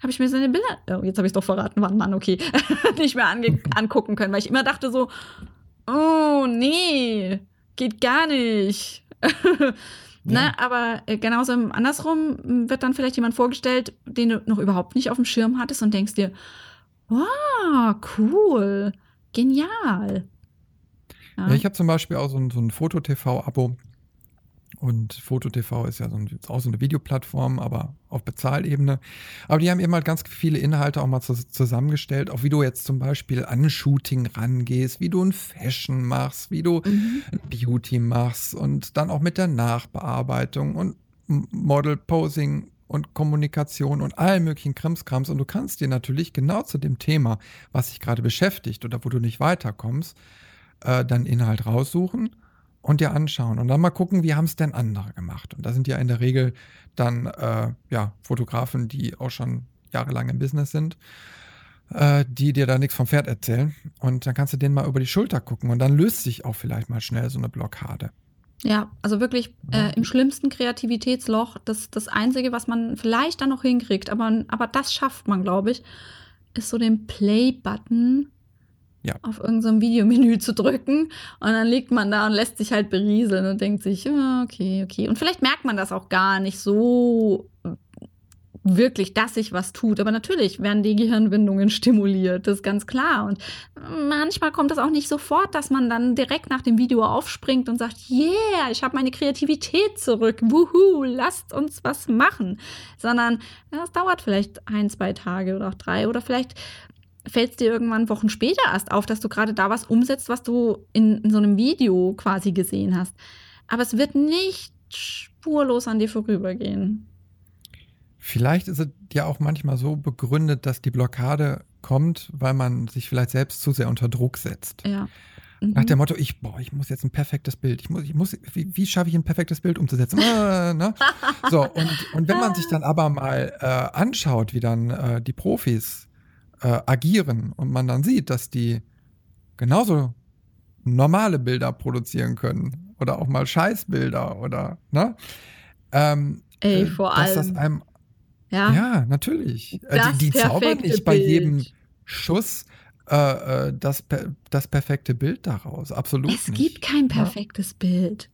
habe ich mir seine Bilder, oh, jetzt habe ich doch verraten, war ein Mann, okay, [LAUGHS] nicht mehr angucken können, weil ich immer dachte so, oh nee, geht gar nicht. Ne, Ja, aber äh, genauso andersrum m, wird dann vielleicht jemand vorgestellt, den du noch überhaupt nicht auf dem Schirm hattest und denkst dir, wow, cool, genial. ja Ja. ich habe zum Beispiel auch so ein, so ein Foto-TV-Abo. Und Foto-TV ist ja so ein, ist auch so eine Videoplattform, aber auf Bezahlebene. Aber die haben eben halt ganz viele Inhalte auch mal zu, zusammengestellt, auch wie du jetzt zum Beispiel an ein Shooting rangehst, wie du ein Fashion machst, wie du Mhm. ein Beauty machst und dann auch mit der Nachbearbeitung und Model Posing und Kommunikation und allen möglichen Krimskrams. Und du kannst dir natürlich genau zu dem Thema, was dich gerade beschäftigt oder wo du nicht weiterkommst, äh, dann Inhalt raussuchen und dir anschauen und dann mal gucken, wie haben es denn andere gemacht. Und da sind ja in der Regel dann äh, ja, Fotografen, die auch schon jahrelang im Business sind, äh, die dir da nichts vom Pferd erzählen. Und dann kannst du denen mal über die Schulter gucken und dann löst sich auch vielleicht mal schnell so eine Blockade. Ja, also wirklich äh, im schlimmsten Kreativitätsloch, das, das Einzige, was man vielleicht dann noch hinkriegt, aber, aber das schafft man, glaube ich, ist so den Play-Button Ja. auf irgendeinem Videomenü [LAUGHS] zu drücken und dann liegt man da und lässt sich halt berieseln und denkt sich, okay, okay. Und vielleicht merkt man das auch gar nicht so wirklich, dass sich was tut. Aber natürlich werden die Gehirnwindungen [LAUGHS] stimuliert, das ist ganz klar. Und manchmal kommt es auch nicht sofort, dass man dann direkt nach dem Video aufspringt und sagt, yeah, ich habe meine Kreativität zurück, wuhu, lasst uns was machen. Sondern ja, es dauert vielleicht ein, zwei Tage oder auch drei oder vielleicht fällt es dir irgendwann Wochen später erst auf, dass du gerade da was umsetzt, was du in, in so einem Video quasi gesehen hast. Aber es wird nicht spurlos an dir vorübergehen. Vielleicht ist es ja auch manchmal so begründet, dass die Blockade kommt, weil man sich vielleicht selbst zu sehr unter Druck setzt. Ja. Nach Mhm. dem Motto, ich, boah, ich muss jetzt ein perfektes Bild. Ich muss, ich muss, wie, wie schaffe ich ein perfektes Bild umzusetzen? Äh, ne? [LAUGHS] So, und, und wenn man sich dann aber mal äh, anschaut, wie dann äh, die Profis äh, agieren und man dann sieht, dass die genauso normale Bilder produzieren können oder auch mal Scheißbilder oder, ne? Ähm, Ey, äh, vor dass das allem. einem Ja. ja, natürlich. Äh, Das die, die zaubern nicht bei jedem. Schuss äh, äh, das, das perfekte Bild daraus. Absolut Es nicht. gibt kein Ja. perfektes Bild.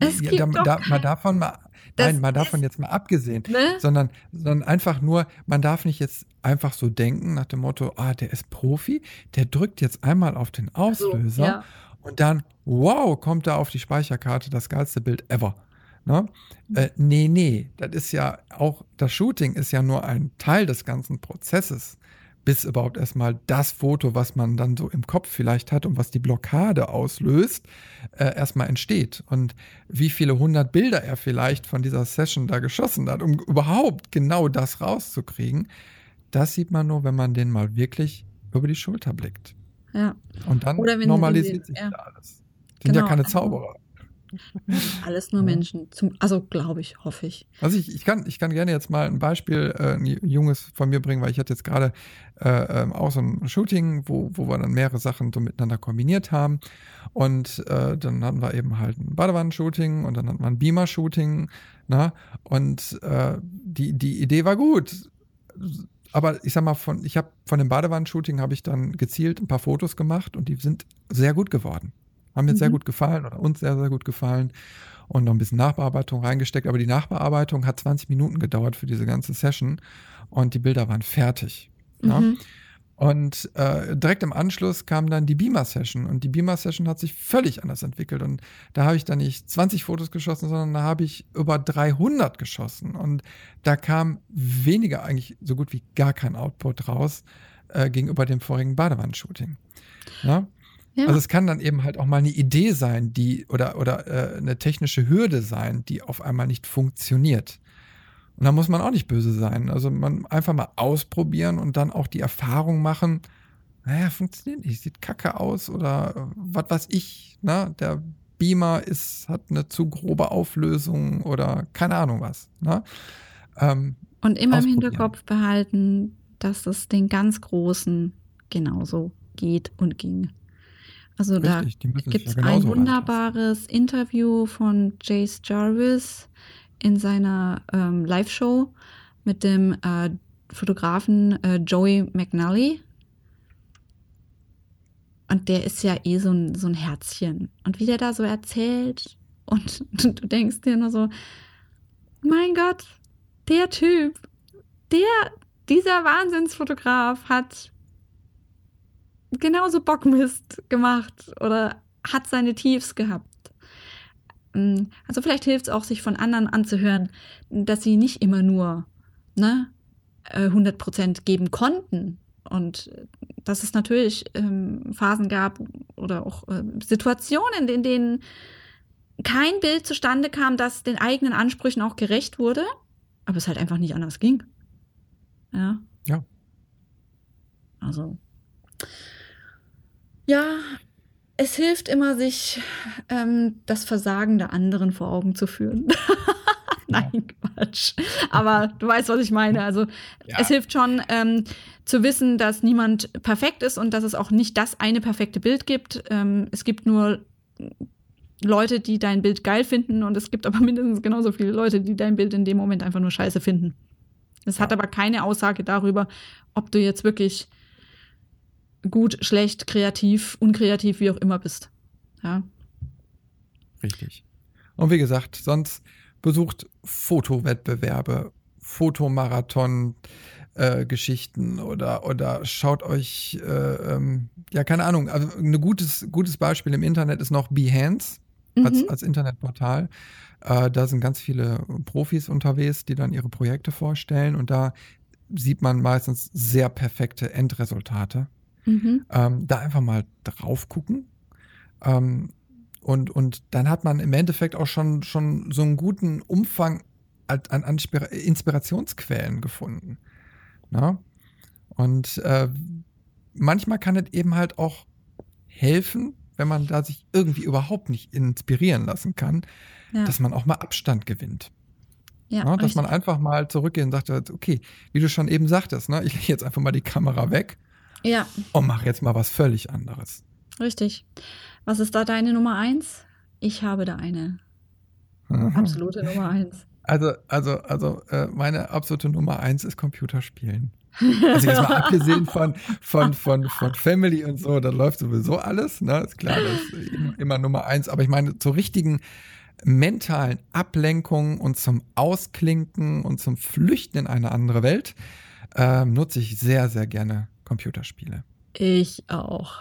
Es Ja, gibt da, doch da, kein, mal davon mal, das nein, mal davon ist, jetzt mal abgesehen, ne? sondern, sondern einfach nur, man darf nicht jetzt einfach so denken nach dem Motto, ah, der ist Profi, der drückt jetzt einmal auf den So, Auslöser ja. und dann, wow, kommt da auf die Speicherkarte das geilste Bild ever. Ne? Äh, nee, nee, das ist ja auch, das Shooting ist ja nur ein Teil des ganzen Prozesses, bis überhaupt erstmal das Foto, was man dann so im Kopf vielleicht hat und was die Blockade auslöst, äh, erstmal entsteht. Und wie viele hundert Bilder er vielleicht von dieser Session da geschossen hat, um überhaupt genau das rauszukriegen, das sieht man nur, wenn man den mal wirklich über die Schulter blickt. Ja. Und dann normalisiert sich ja. alles. Sind genau. ja keine Zauberer. [LAUGHS] Alles nur Menschen. Zum, also glaube ich, hoffe ich. Also ich, ich, kann, ich kann gerne jetzt mal ein Beispiel, äh, ein junges von mir bringen, weil ich hatte jetzt gerade äh, ähm, auch so ein Shooting, wo, wo wir dann mehrere Sachen so miteinander kombiniert haben. Und äh, dann hatten wir eben halt ein Badewannen-Shooting und dann hatten wir ein Beamer-Shooting. Ne? Und äh, die, die Idee war gut. Aber ich sag mal, von, ich habe von dem Badewannen-Shooting habe ich dann gezielt ein paar Fotos gemacht und die sind sehr gut geworden. Haben mir mhm. sehr gut gefallen oder uns sehr, sehr gut gefallen und noch ein bisschen Nachbearbeitung reingesteckt. Aber die Nachbearbeitung hat 20 Minuten gedauert für diese ganze Session und die Bilder waren fertig. Mhm. Ja? Und äh, direkt im Anschluss kam dann die Beamer-Session und die Beamer-Session hat sich völlig anders entwickelt und da habe ich dann nicht 20 Fotos geschossen, sondern da habe ich über 300 geschossen und da kam weniger, eigentlich so gut wie gar kein Output raus äh, gegenüber dem vorigen Badewand-Shooting. Ja? Ja. Also es kann dann eben halt auch mal eine Idee sein, die oder, oder äh, eine technische Hürde sein, die auf einmal nicht funktioniert. Und da muss man auch nicht böse sein. Also man einfach mal ausprobieren und dann auch die Erfahrung machen, naja, funktioniert nicht, sieht kacke aus oder äh, was weiß ich, ne? Der Beamer ist, hat eine zu grobe Auflösung oder keine Ahnung was. Ne? Ähm, und immer im Hinterkopf behalten, dass es den ganz Großen genauso geht und ging. Also Richtig, da gibt es ja ein wunderbares. Interview von Jace Jarvis in seiner ähm, Live-Show mit dem äh, Fotografen äh, Joey McNally. Und der ist ja eh so ein, so ein Herzchen. Und wie der da so erzählt und [LAUGHS] du denkst dir nur so, mein Gott, der Typ, der, dieser Wahnsinnsfotograf hat genauso Bockmist gemacht oder hat seine Tiefs gehabt. Mm, also vielleicht hilft es auch, sich von anderen anzuhören, dass sie nicht immer nur ne, 100% äh, geben konnten. Und dass es natürlich ähm, Phasen gab oder auch äh, Situationen, in denen kein Bild zustande kam, das den eigenen Ansprüchen auch gerecht wurde, aber es halt einfach nicht anders ging. Ja. Ja. Also, ja, es hilft immer, sich ähm, das Versagen der anderen vor Augen zu führen. [LAUGHS] Nein, Quatsch. Aber du weißt, was ich meine. Also ja. es hilft schon ähm, zu wissen, dass niemand perfekt ist und dass es auch nicht das eine perfekte Bild gibt. Ähm, es gibt nur Leute, die dein Bild geil finden und es gibt aber [LAUGHS] mindestens genauso viele Leute, die dein Bild in dem Moment einfach nur scheiße finden. Es ja. hat aber keine Aussage darüber, ob du jetzt wirklich gut, schlecht, kreativ, unkreativ, wie auch immer bist. Ja. Richtig. Und wie gesagt, sonst besucht Fotowettbewerbe, Fotomarathon, äh, Geschichten oder, oder schaut euch, äh, ähm, ja, keine Ahnung, also ein gutes, gutes Beispiel im Internet ist noch Behance mhm. als, als Internetportal. Äh, da sind ganz viele Profis unterwegs, die dann ihre Projekte vorstellen und da sieht man meistens sehr perfekte Endresultate. Mhm. Ähm, da einfach mal drauf gucken. Ähm, und, und dann hat man im Endeffekt auch schon, schon so einen guten Umfang an, an Inspirationsquellen gefunden. Na? Ne? Und äh, manchmal kann es eben halt auch helfen, wenn man da sich irgendwie überhaupt nicht inspirieren lassen kann, ja. dass man auch mal Abstand gewinnt. Ja, Na, ne? dass man einfach mal zurückgeht und sagt, okay, wie du schon eben sagtest, ne, ich lege jetzt einfach mal die Kamera weg ja. Und mach jetzt mal was völlig anderes. Richtig. Was ist da deine Nummer eins? Ich habe da eine absolute Nummer eins. Also, also, also äh, meine absolute Nummer eins ist Computerspielen. Also jetzt mal abgesehen von, von, von, von Family und so, da läuft sowieso alles, ne? Ist klar, das ist immer Nummer eins. Aber ich meine, zur richtigen mentalen Ablenkung und zum Ausklinken und zum Flüchten in eine andere Welt äh, nutze ich sehr, sehr gerne Computerspiele. Ich auch.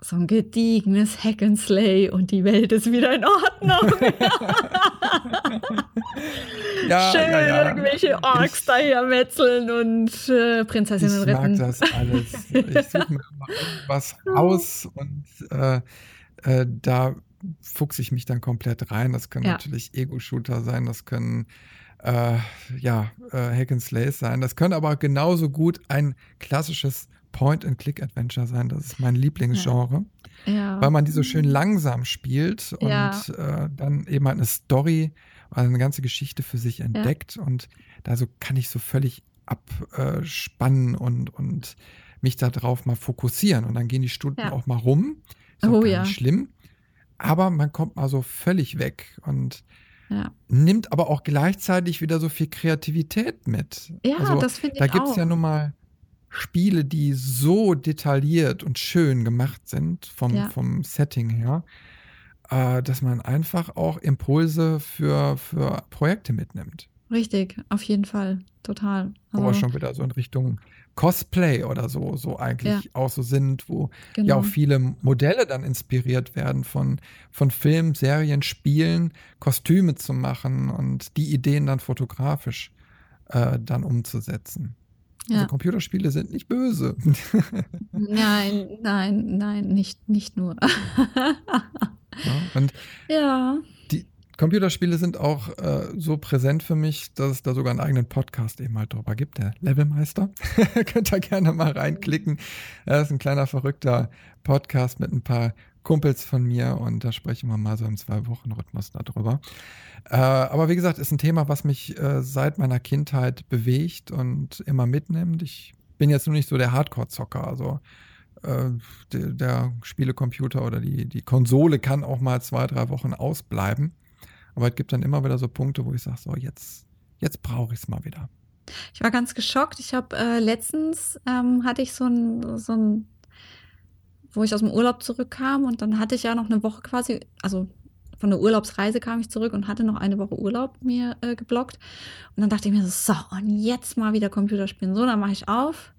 so ein gediegenes Hack and Slay und die Welt ist wieder in Ordnung. [LAUGHS] [LAUGHS] ja, Schön ja, ja. irgendwelche Orks ich, da hier metzeln und äh, Prinzessinnen ich retten. Ich mag das alles. Ich suche mir mal [LAUGHS] irgendwas raus und äh, äh, da fuchse ich mich dann komplett rein. Das können natürlich Ego-Shooter sein, das können äh, ja, äh, Hack and Slay sein. Das können aber genauso gut ein klassisches Point-and-Click-Adventure sein. Das ist mein Lieblingsgenre. Ja. ja. Weil man die so schön langsam spielt und ja. äh, dann eben halt eine Story, also eine ganze Geschichte für sich entdeckt. Ja. Und da so kann ich so völlig abspannen und, und mich darauf mal fokussieren. Und dann gehen die Stunden auch mal rum. Ist oh, nicht schlimm. Aber man kommt mal so völlig weg und nimmt aber auch gleichzeitig wieder so viel Kreativität mit. Ja, also, das finde ich auch. Da gibt es ja nun mal Spiele, die so detailliert und schön gemacht sind vom, ja. vom Setting her, äh, dass man einfach auch Impulse für, für Projekte mitnimmt. Richtig, auf jeden Fall, total. Also, Aber schon wieder so in Richtung Cosplay oder so, so eigentlich ja. auch so sind, wo genau. ja auch genau. viele Modelle dann inspiriert werden von, von Filmen, Serien, Spielen, Kostüme zu machen und die Ideen dann fotografisch äh, dann umzusetzen. Also ja. Also Computerspiele sind nicht böse. [LAUGHS] nein, nein, nein, nicht, nicht nur. ja, und ja. Computerspiele sind auch äh, so präsent für mich, dass es da sogar einen eigenen Podcast eben halt drüber gibt, der Levelmeister. [LAUGHS] Könnt ihr gerne mal reinklicken. Das ist ein kleiner verrückter Podcast mit ein paar Kumpels von mir und da sprechen wir mal so im Zwei-Wochen-Rhythmus darüber. Äh, aber wie gesagt, ist ein Thema, was mich äh, seit meiner Kindheit bewegt und immer mitnimmt. Ich bin jetzt nur nicht so der Hardcore-Zocker, also äh, der, der Spielecomputer oder die, die Konsole kann auch mal zwei, drei Wochen ausbleiben. Aber es gibt dann immer wieder so Punkte, wo ich sage, so jetzt, jetzt brauche ich es mal wieder. Ich war ganz geschockt. Ich habe äh, letztens ähm, hatte ich so ein, so ein wo ich aus dem Urlaub zurückkam und dann hatte ich ja noch eine Woche quasi, also von der Urlaubsreise kam ich zurück und hatte noch eine Woche Urlaub mir äh, geblockt. Und dann dachte ich mir so, so, und jetzt mal wieder Computerspielen. So, dann mache ich auf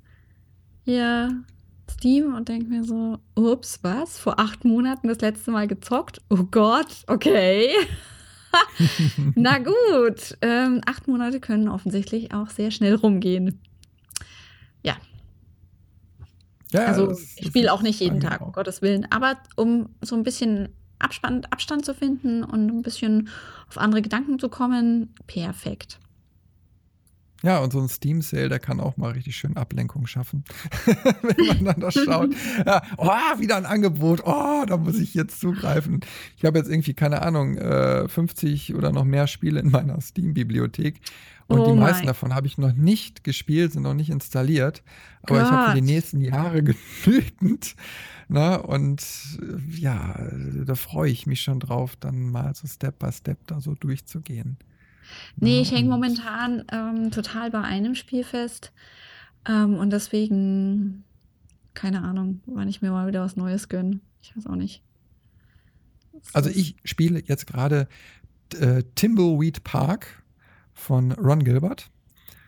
hier Steam und denke mir so, ups, was? Vor acht Monaten das letzte Mal gezockt? Oh Gott, okay. [LAUGHS] Na gut, ähm, acht Monate können offensichtlich auch sehr schnell rumgehen. Ja, ja, also ich spiele auch nicht jeden Tag, um Gottes Willen. Aber um so ein bisschen Abstand, Abstand zu finden und ein bisschen auf andere Gedanken zu kommen, perfekt. Ja, und so ein Steam-Sale, der kann auch mal richtig schön Ablenkung schaffen, [LAUGHS] wenn man dann das schaut. Ja, oh, wieder ein Angebot. Oh, da muss ich jetzt zugreifen. Ich habe jetzt irgendwie, keine Ahnung, 50 äh, oder noch mehr Spiele in meiner Steam-Bibliothek. Und oh die meisten mein. davon habe ich noch nicht gespielt, sind noch nicht installiert. Aber Gott. ich habe für die nächsten Jahre [LAUGHS] genügend. Ne? Und ja, da freue ich mich schon drauf, dann mal so Step by Step da so durchzugehen. Nee, ich hänge momentan ähm, total bei einem Spiel fest. Ähm, und deswegen, keine Ahnung, wann ich mir mal wieder was Neues gönne. Ich weiß auch nicht. Also ich spiele jetzt gerade äh, Timbleweed Park von Ron Gilbert.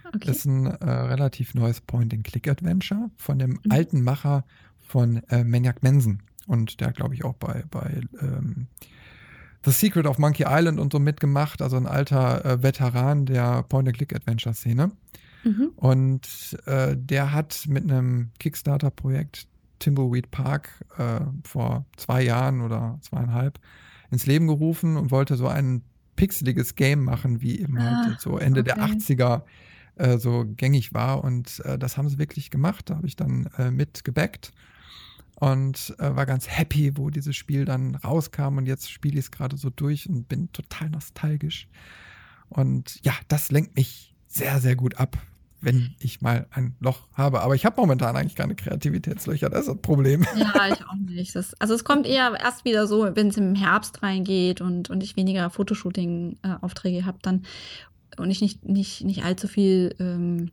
Okay. Das ist ein äh, relativ neues Point-and-Click-Adventure von dem mhm. alten Macher von äh, Maniac Manson. Und der hat, glaube ich, auch bei, bei ähm, The Secret of Monkey Island und so mitgemacht, also ein alter äh, Veteran der Point-and-Click-Adventure-Szene. Mhm. Und äh, der hat mit einem Kickstarter-Projekt Timbleweed Park äh, vor zwei Jahren oder zweieinhalb ins Leben gerufen und wollte so ein pixeliges Game machen, wie eben halt ah, so Ende okay. der 80er äh, so gängig war. Und äh, das haben sie wirklich gemacht. Da habe ich dann äh, mit gebackt und äh, war ganz happy, wo dieses Spiel dann rauskam und jetzt spiele ich es gerade so durch und bin total nostalgisch. Und ja, das lenkt mich sehr, sehr gut ab, wenn ich mal ein Loch habe. Aber ich habe momentan eigentlich keine Kreativitätslöcher, das ist das Problem. [LAUGHS] Ja, ich auch nicht. Das, also es kommt eher erst wieder so, wenn es im Herbst reingeht und, und ich weniger Fotoshooting-Aufträge äh, habe dann und ich nicht, nicht, nicht allzu viel ähm,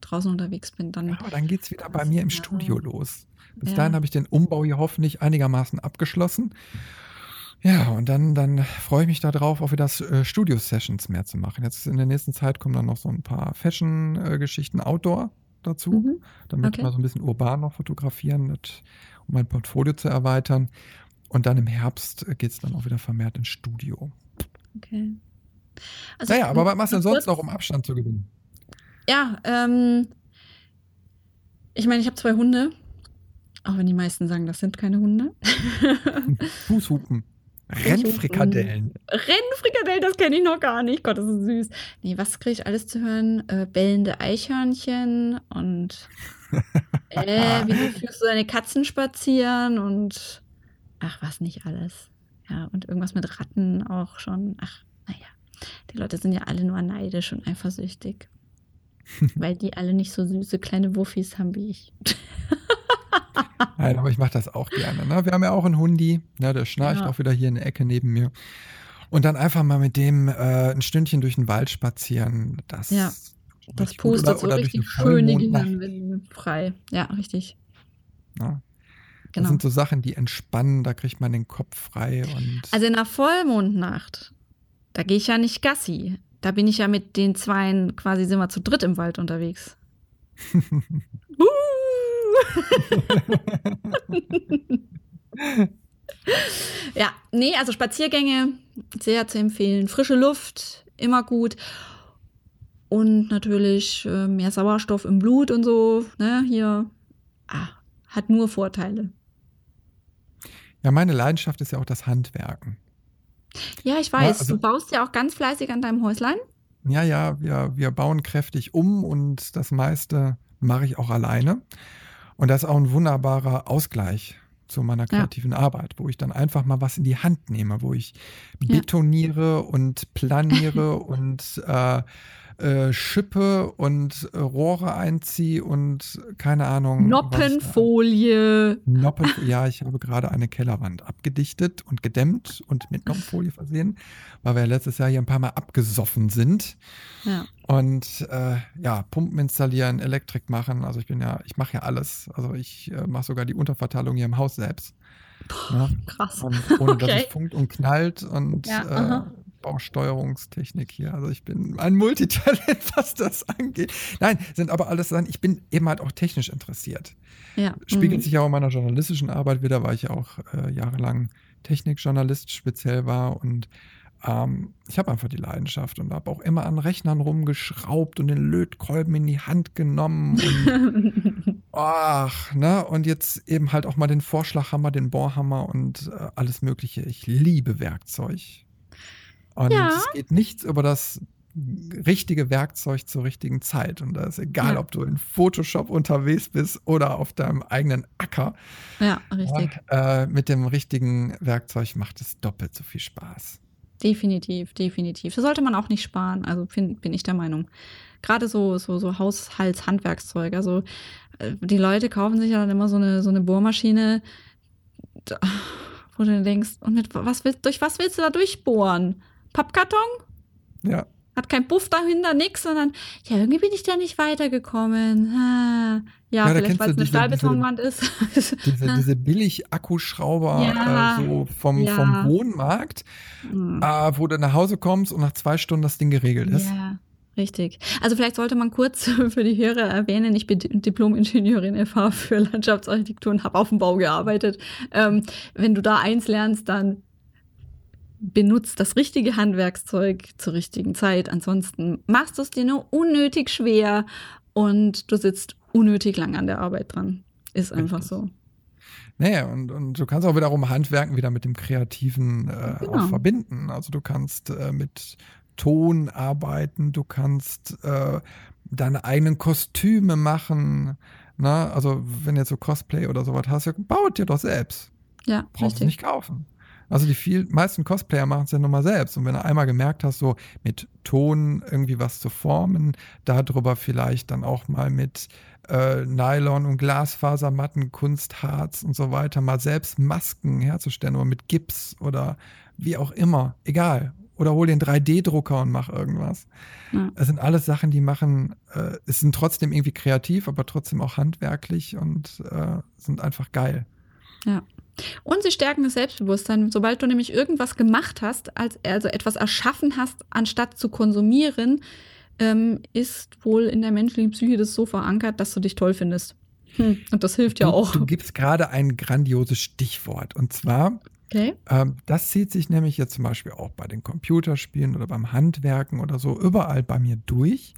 draußen unterwegs bin, dann. Ja, dann geht es wieder bei mir im Studio los. Bis ja. dahin habe ich den Umbau hier hoffentlich einigermaßen abgeschlossen. Ja, und dann, dann freue ich mich darauf, auch wieder äh, Studio-Sessions mehr zu machen. Jetzt in der nächsten Zeit kommen dann noch so ein paar Fashion-Geschichten Outdoor. dazu, mhm. damit okay. wir so ein bisschen urban noch fotografieren, mit, um mein Portfolio zu erweitern. Und dann im Herbst geht es dann auch wieder vermehrt ins Studio. Okay. Also naja, aber was machst du denn sonst noch, um Abstand zu gewinnen? Ja, ähm, ich meine, ich habe zwei Hunde. Auch wenn die meisten sagen, das sind keine Hunde. [LAUGHS] Fußhupen. Rennfrikadellen. Rennfrikadellen, das kenne ich noch gar nicht. Gott, das ist süß. Nee, was kriege ich alles zu hören? Äh, bellende Eichhörnchen und [LAUGHS] äh, wie du führst du deine Katzen spazieren und ach, was nicht alles. Ja, und irgendwas mit Ratten auch schon. Ach, naja. Die Leute sind ja alle nur neidisch und eifersüchtig. [LAUGHS] weil die alle nicht so süße kleine Wuffis haben wie ich. [LAUGHS] Nein, aber ich mache das auch gerne. Ne? Wir haben ja auch einen Hundi, ne? der schnarcht ja. auch wieder hier in der Ecke neben mir. Und dann einfach mal mit dem äh, ein Stündchen durch den Wald spazieren. Das, ja. das pustet oder, so oder richtig schön die frei. Ja, richtig. Ja. Genau. Das sind so Sachen, die entspannen, da kriegt man den Kopf frei. Und also in einer Vollmondnacht, da gehe ich ja nicht Gassi. Da bin ich ja mit den Zweien quasi sind wir zu dritt im Wald unterwegs. uh! [LAUGHS] ja, nee, also Spaziergänge sehr zu empfehlen. Frische Luft, immer gut. Und natürlich äh, mehr Sauerstoff im Blut und so. Ne, hier ah, hat nur Vorteile. Ja, meine Leidenschaft ist ja auch das Handwerken. Ja, ich weiß. Ja, also, du baust ja auch ganz fleißig an deinem Häuslein. Ja, ja, wir, wir bauen kräftig um und das meiste mache ich auch alleine. Und das ist auch ein wunderbarer Ausgleich zu meiner kreativen ja. Arbeit, wo ich dann einfach mal was in die Hand nehme, wo ich betoniere ja. und planiere [LAUGHS] und äh, äh, schippe und äh, Rohre einziehe und keine Ahnung. Noppenfolie. Noppen, ja, ich habe gerade eine Kellerwand abgedichtet und gedämmt und mit Noppenfolie versehen, weil wir ja letztes Jahr hier ein paar Mal abgesoffen sind. Ja. Und äh, ja, Pumpen installieren, Elektrik machen. Also ich bin ja, ich mache ja alles. Also ich äh, mache sogar die Unterverteilung hier im Haus selbst. Ja? Krass. Und ohne okay. dass es funkt und knallt und ja, äh, Bausteuerungstechnik hier. Also ich bin ein Multitalent, [LAUGHS] was das angeht. Nein, sind aber alles Sachen, ich bin eben halt auch technisch interessiert. Ja. Spiegelt mhm. sich auch in meiner journalistischen Arbeit wieder, weil ich ja auch äh, jahrelang Technikjournalist speziell war und ähm, ich habe einfach die Leidenschaft und habe auch immer an Rechnern rumgeschraubt und den Lötkolben in die Hand genommen. Und, [LAUGHS] ach, ne? Und jetzt eben halt auch mal den Vorschlaghammer, den Bohrhammer und äh, alles Mögliche. Ich liebe Werkzeug. Und ja. es geht nichts über das richtige Werkzeug zur richtigen Zeit. Und da ist egal, ja. ob du in Photoshop unterwegs bist oder auf deinem eigenen Acker. Ja, richtig. Ja, äh, mit dem richtigen Werkzeug macht es doppelt so viel Spaß. Definitiv, definitiv. Da sollte man auch nicht sparen, also find, bin ich der Meinung. Gerade so, so, so Haushaltshandwerkszeug. Also äh, die Leute kaufen sich ja dann immer so eine, so eine Bohrmaschine, wo du denkst, und mit was willst, durch was willst du da durchbohren? Pappkarton? Ja. Hat kein Buff dahinter, nix, sondern ja, irgendwie bin ich da nicht weitergekommen. Ja, ja vielleicht weil es eine Stahlbetonwand ist. Diese, [LAUGHS] diese Billig-Akkuschrauber ja, äh, so vom, ja. vom Wohnmarkt, mhm. äh, wo du nach Hause kommst und nach zwei Stunden das Ding geregelt ist. Ja. Richtig. Also vielleicht sollte man kurz [LAUGHS] für die Hörer erwähnen, ich bin Diplom-Ingenieurin FH für Landschaftsarchitektur und habe auf dem Bau gearbeitet. Ähm, wenn du da eins lernst, dann benutzt das richtige Handwerkszeug zur richtigen Zeit. Ansonsten machst du es dir nur unnötig schwer und du sitzt unnötig lang an der Arbeit dran. Ist einfach so. Naja, und, und du kannst auch wiederum Handwerken wieder mit dem Kreativen äh, genau. auch verbinden. Also du kannst äh, mit Ton arbeiten, du kannst äh, deine eigenen Kostüme machen. Na, ne? also wenn du jetzt so Cosplay oder sowas hast, ja, bau dir doch selbst. Ja, Brauchst richtig. nicht kaufen. Also die viel, meisten Cosplayer machen es ja nun mal selbst. Und wenn du einmal gemerkt hast, so mit Ton irgendwie was zu formen, darüber vielleicht dann auch mal mit äh, Nylon und Glasfasermatten, Kunstharz und so weiter mal selbst Masken herzustellen oder mit Gips oder wie auch immer, egal. Oder hol den 3D-Drucker und mach irgendwas. Ja. Das sind alles Sachen, die machen, äh, es sind trotzdem irgendwie kreativ, aber trotzdem auch handwerklich und äh, sind einfach geil. Ja. Und sie stärken das Selbstbewusstsein. Sobald du nämlich irgendwas gemacht hast, als, also etwas erschaffen hast, anstatt zu konsumieren, ähm, ist wohl in der menschlichen Psyche das so verankert, dass du dich toll findest. Hm. Und das hilft ja du, auch. Du gibst gerade ein grandioses Stichwort. Und zwar, Okay. ähm, das zieht sich nämlich jetzt zum Beispiel auch bei den Computerspielen oder beim Handwerken oder so überall bei mir durch,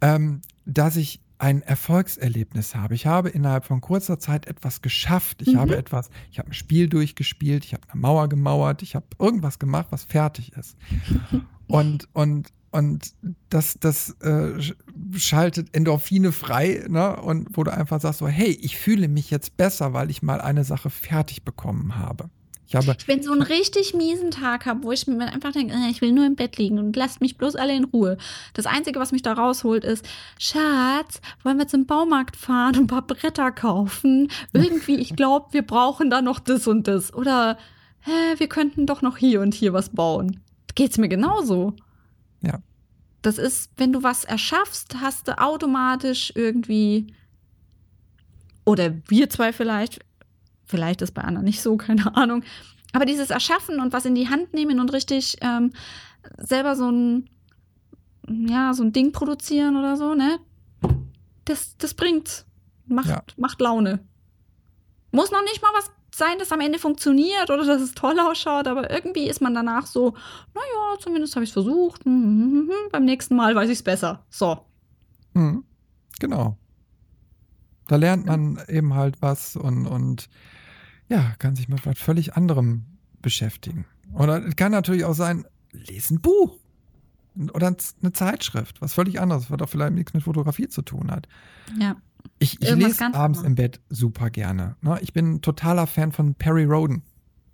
ähm, dass ich ein Erfolgserlebnis habe. Ich habe innerhalb von kurzer Zeit etwas geschafft. Ich Mhm. habe etwas, ich habe ein Spiel durchgespielt, ich habe eine Mauer gemauert, ich habe irgendwas gemacht, was fertig ist. [LAUGHS] Und, und, und das, das äh, sch- schaltet Endorphine frei, ne? Und wo du einfach sagst so, hey, ich fühle mich jetzt besser, weil ich mal eine Sache fertig bekommen habe. Ich habe, Ich bin so einen richtig miesen Tag habe, wo ich mir einfach denke, äh, ich will nur im Bett liegen und lasst mich bloß alle in Ruhe. Das Einzige, was mich da rausholt, ist, Schatz, wollen wir zum Baumarkt fahren und ein paar Bretter kaufen? Irgendwie, ich glaube, wir brauchen da noch das und das. Oder hä, wir könnten doch noch hier und hier was bauen. Geht's mir genauso. Ja. Das ist, wenn du was erschaffst, hast du automatisch irgendwie, oder wir zwei vielleicht, vielleicht ist bei anderen nicht so, [LAUGHS] keine Ahnung, aber dieses Erschaffen und was in die Hand nehmen und richtig ähm, selber so ein, ja, so ein Ding produzieren oder so, ne? Das, das bringt, macht, Ja. macht Laune. Muss noch nicht mal was sein, das am Ende funktioniert oder dass es toll ausschaut, aber irgendwie ist man danach so, naja, zumindest habe ich es versucht. hm, hm, hm, hm, Beim nächsten Mal weiß ich es besser. So. Mhm. Genau. Da lernt man eben halt was und, und ja, kann sich mit was völlig anderem beschäftigen. Oder es kann natürlich auch sein, lese ein Buch oder eine Zeitschrift, was völlig anderes, was auch vielleicht nichts mit Fotografie zu tun hat. Ja. Ich, ich lese abends anderes. im Bett super gerne. Ne? Ich bin totaler Fan von Perry Roden.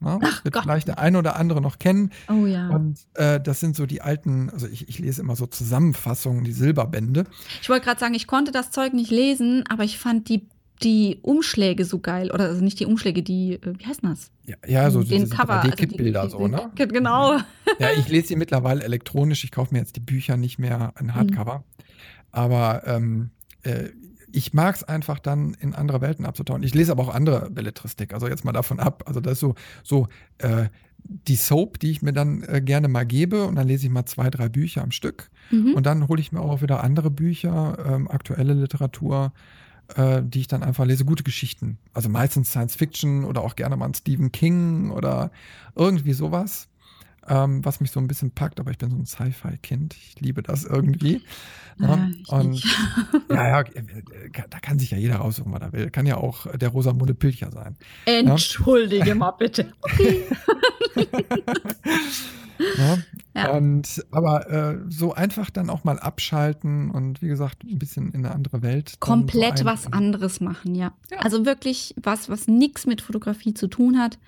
Ne? Ach Wird Gott. vielleicht der eine oder andere noch kennen. Oh ja. Und äh, das sind so die alten, also ich, ich lese immer so Zusammenfassungen, die Silberbände. Ich wollte gerade sagen, ich konnte das Zeug nicht lesen, aber ich fand die, die Umschläge so geil. Oder also nicht die Umschläge, die, äh, wie heißt das? Ja, ja so den diese Cover. also die- 3D-Kippbilder die- so, ne? Genau. Ja, ich lese sie mittlerweile elektronisch. Ich kaufe mir jetzt die Bücher nicht mehr Mhm. in Hardcover. Aber ähm, äh, ich mag es einfach dann in andere Welten abzutauchen. Ich lese aber auch andere Belletristik, also jetzt mal davon ab. Also das ist so, so äh, die Soap, die ich mir dann äh, gerne mal gebe und dann lese ich mal zwei, drei Bücher am Stück. Mhm. Und dann hole ich mir auch wieder andere Bücher, ähm, aktuelle Literatur, äh, die ich dann einfach lese. Gute Geschichten. Also meistens Science Fiction oder auch gerne mal ein Stephen King oder irgendwie sowas, ähm, was mich so ein bisschen packt. Aber ich bin so ein Sci-Fi-Kind. Ich liebe das irgendwie. Ja, Ne? ich Und [LAUGHS] ja, ja, äh, äh, da kann sich ja jeder raussuchen, was er will. Kann ja auch äh, der Rosamunde Pilcher sein. Entschuldige mal bitte. [LAUGHS] Okay. [LAUGHS] Ja. Und aber äh, so einfach dann auch mal abschalten und wie gesagt, ein bisschen in eine andere Welt. Komplett so was anderes machen, ja. Ja. Also wirklich was, was nichts mit Fotografie zu tun hat.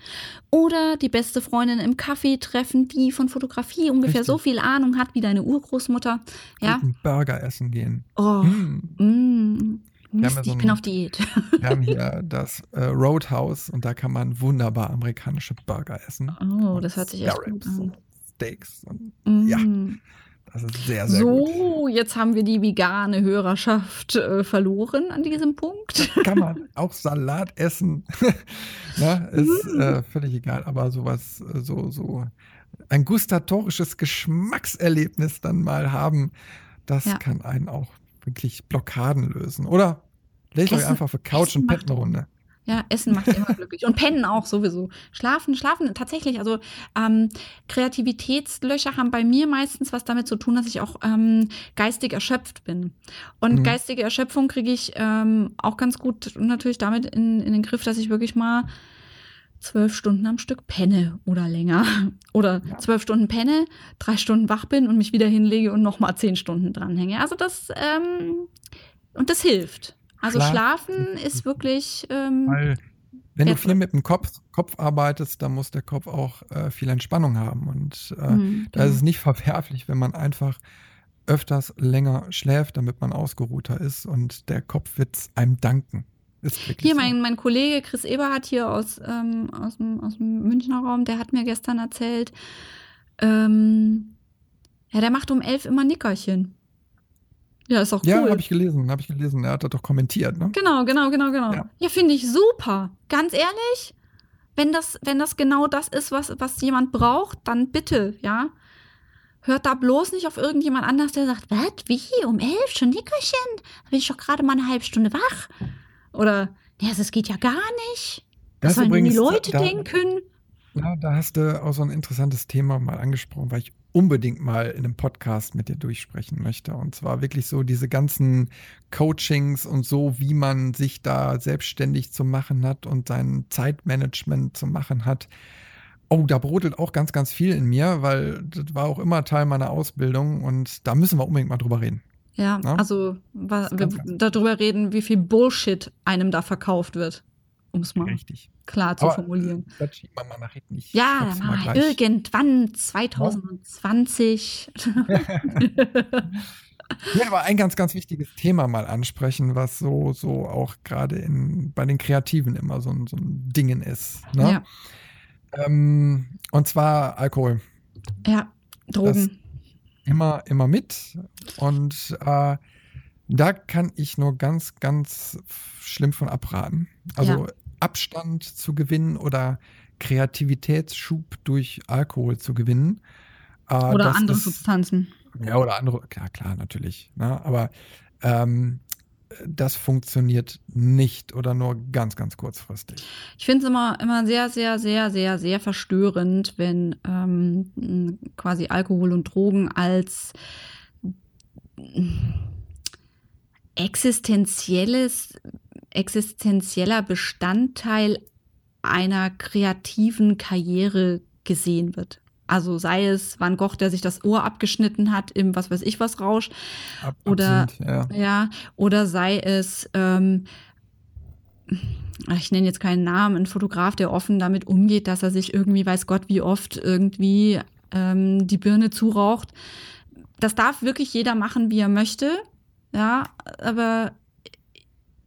Oder die beste Freundin im Café treffen, die von Fotografie ungefähr Richtig. so viel Ahnung hat wie deine Urgroßmutter. Ja. Guten Burger essen gehen. Oh. Hm. Mm. Mist, ja so ich bin auf Diät. Wir haben hier das äh, Roadhouse und da kann man wunderbar amerikanische Burger essen. Oh, Und das hört sich echt gut an. Steaks. Und Mm. Ja, das ist sehr, sehr gut. So, jetzt haben wir die vegane Hörerschaft äh, verloren an diesem Punkt. Kann man [LAUGHS] auch Salat essen. [LAUGHS] ne? Ist äh, völlig egal, aber sowas, äh, so, so ein gustatorisches Geschmackserlebnis dann mal haben, das Ja. kann einen auch wirklich Blockaden lösen. Oder legt euch einfach für Couch Essen und Pet eine Runde. Ja, Essen macht immer glücklich. Und Pennen auch sowieso. Schlafen, schlafen tatsächlich. Also ähm, Kreativitätslöcher haben bei mir meistens was damit zu tun, dass ich auch ähm, geistig erschöpft bin. Und Mhm. geistige Erschöpfung kriege ich ähm, auch ganz gut natürlich damit in, in den Griff, dass ich wirklich mal zwölf Stunden am Stück penne oder länger. [LAUGHS] Oder Ja. zwölf Stunden penne, drei Stunden wach bin und mich wieder hinlege und nochmal zehn Stunden dranhänge. Also das, ähm, und das hilft. Also Schlaf Schlafen ist wirklich ähm, Weil wenn du viel mit dem Kopf, Kopf arbeitest, dann muss der Kopf auch äh, viel Entspannung haben. Und äh, Mhm, da ist genau. es nicht verwerflich, wenn man einfach öfters länger schläft, damit man ausgeruhter ist und der Kopf wird einem danken. Hier, mein, mein Kollege Chris Eberhardt hier aus, ähm, aus, dem, aus dem Münchner Raum, der hat mir gestern erzählt, ähm, ja, der macht um elf immer Nickerchen. Ja, ist auch Ja, cool. habe ich gelesen, habe ich gelesen. Er hat das doch kommentiert, ne? Genau, genau, genau, genau. Ja. Ja, finde ich super. Ganz ehrlich, wenn das, wenn das genau das ist, was, was jemand braucht, dann bitte, ja. hört da bloß nicht auf irgendjemand anders, der sagt, was, wie, um elf, schon Nickerchen? Da bin ich doch gerade mal eine halbe Stunde wach. Oder, ja, das geht ja gar nicht. Was Das sollen denn die Leute da, denken? Ja, da hast du auch so ein interessantes Thema mal angesprochen, weil ich unbedingt mal in einem Podcast mit dir durchsprechen möchte. Und zwar wirklich so diese ganzen Coachings und so, wie man sich da selbstständig zu machen hat und sein Zeitmanagement zu machen hat. Oh, da brodelt auch ganz, ganz viel in mir, weil das war auch immer Teil meiner Ausbildung und da müssen wir unbedingt mal drüber reden. Ja, Ne? also wir darüber reden, wie viel Bullshit einem da verkauft wird, um es mal richtig. klar zu Aber äh, formulieren. das schieben wir mal nach hinten. Ich Ja, dann mal gleich. irgendwann [LAUGHS] Ja? 2020. Ich will aber ein ganz, ganz wichtiges Thema mal ansprechen, was so, so auch gerade in, bei den Kreativen immer so ein, so ein Dingen ist. Ne? ja, Ähm, und zwar Alkohol. ja, Das Drogen. immer, immer mit. Und äh, da kann ich nur ganz, ganz schlimm von abraten. Ja, Also Abstand zu gewinnen oder Kreativitätsschub durch Alkohol zu gewinnen. Äh, oder andere ist, Substanzen. ja, oder andere, klar, klar, natürlich. Ne? Aber ähm, das funktioniert nicht oder nur ganz, ganz kurzfristig. Ich finde es immer, immer sehr, sehr, sehr, sehr, sehr verstörend, wenn ähm, quasi Alkohol und Drogen als existenzielles, existenzieller Bestandteil einer kreativen Karriere gesehen wird. Also sei es Van Gogh, der sich das Ohr abgeschnitten hat im was weiß ich was Rausch, Ab, oder ja. ja, oder sei es ähm, ich nenne jetzt keinen Namen, ein Fotograf, der offen damit umgeht, dass er sich irgendwie, weiß Gott, wie oft irgendwie ähm, die Birne zuraucht. Das darf wirklich jeder machen, wie er möchte. Ja, aber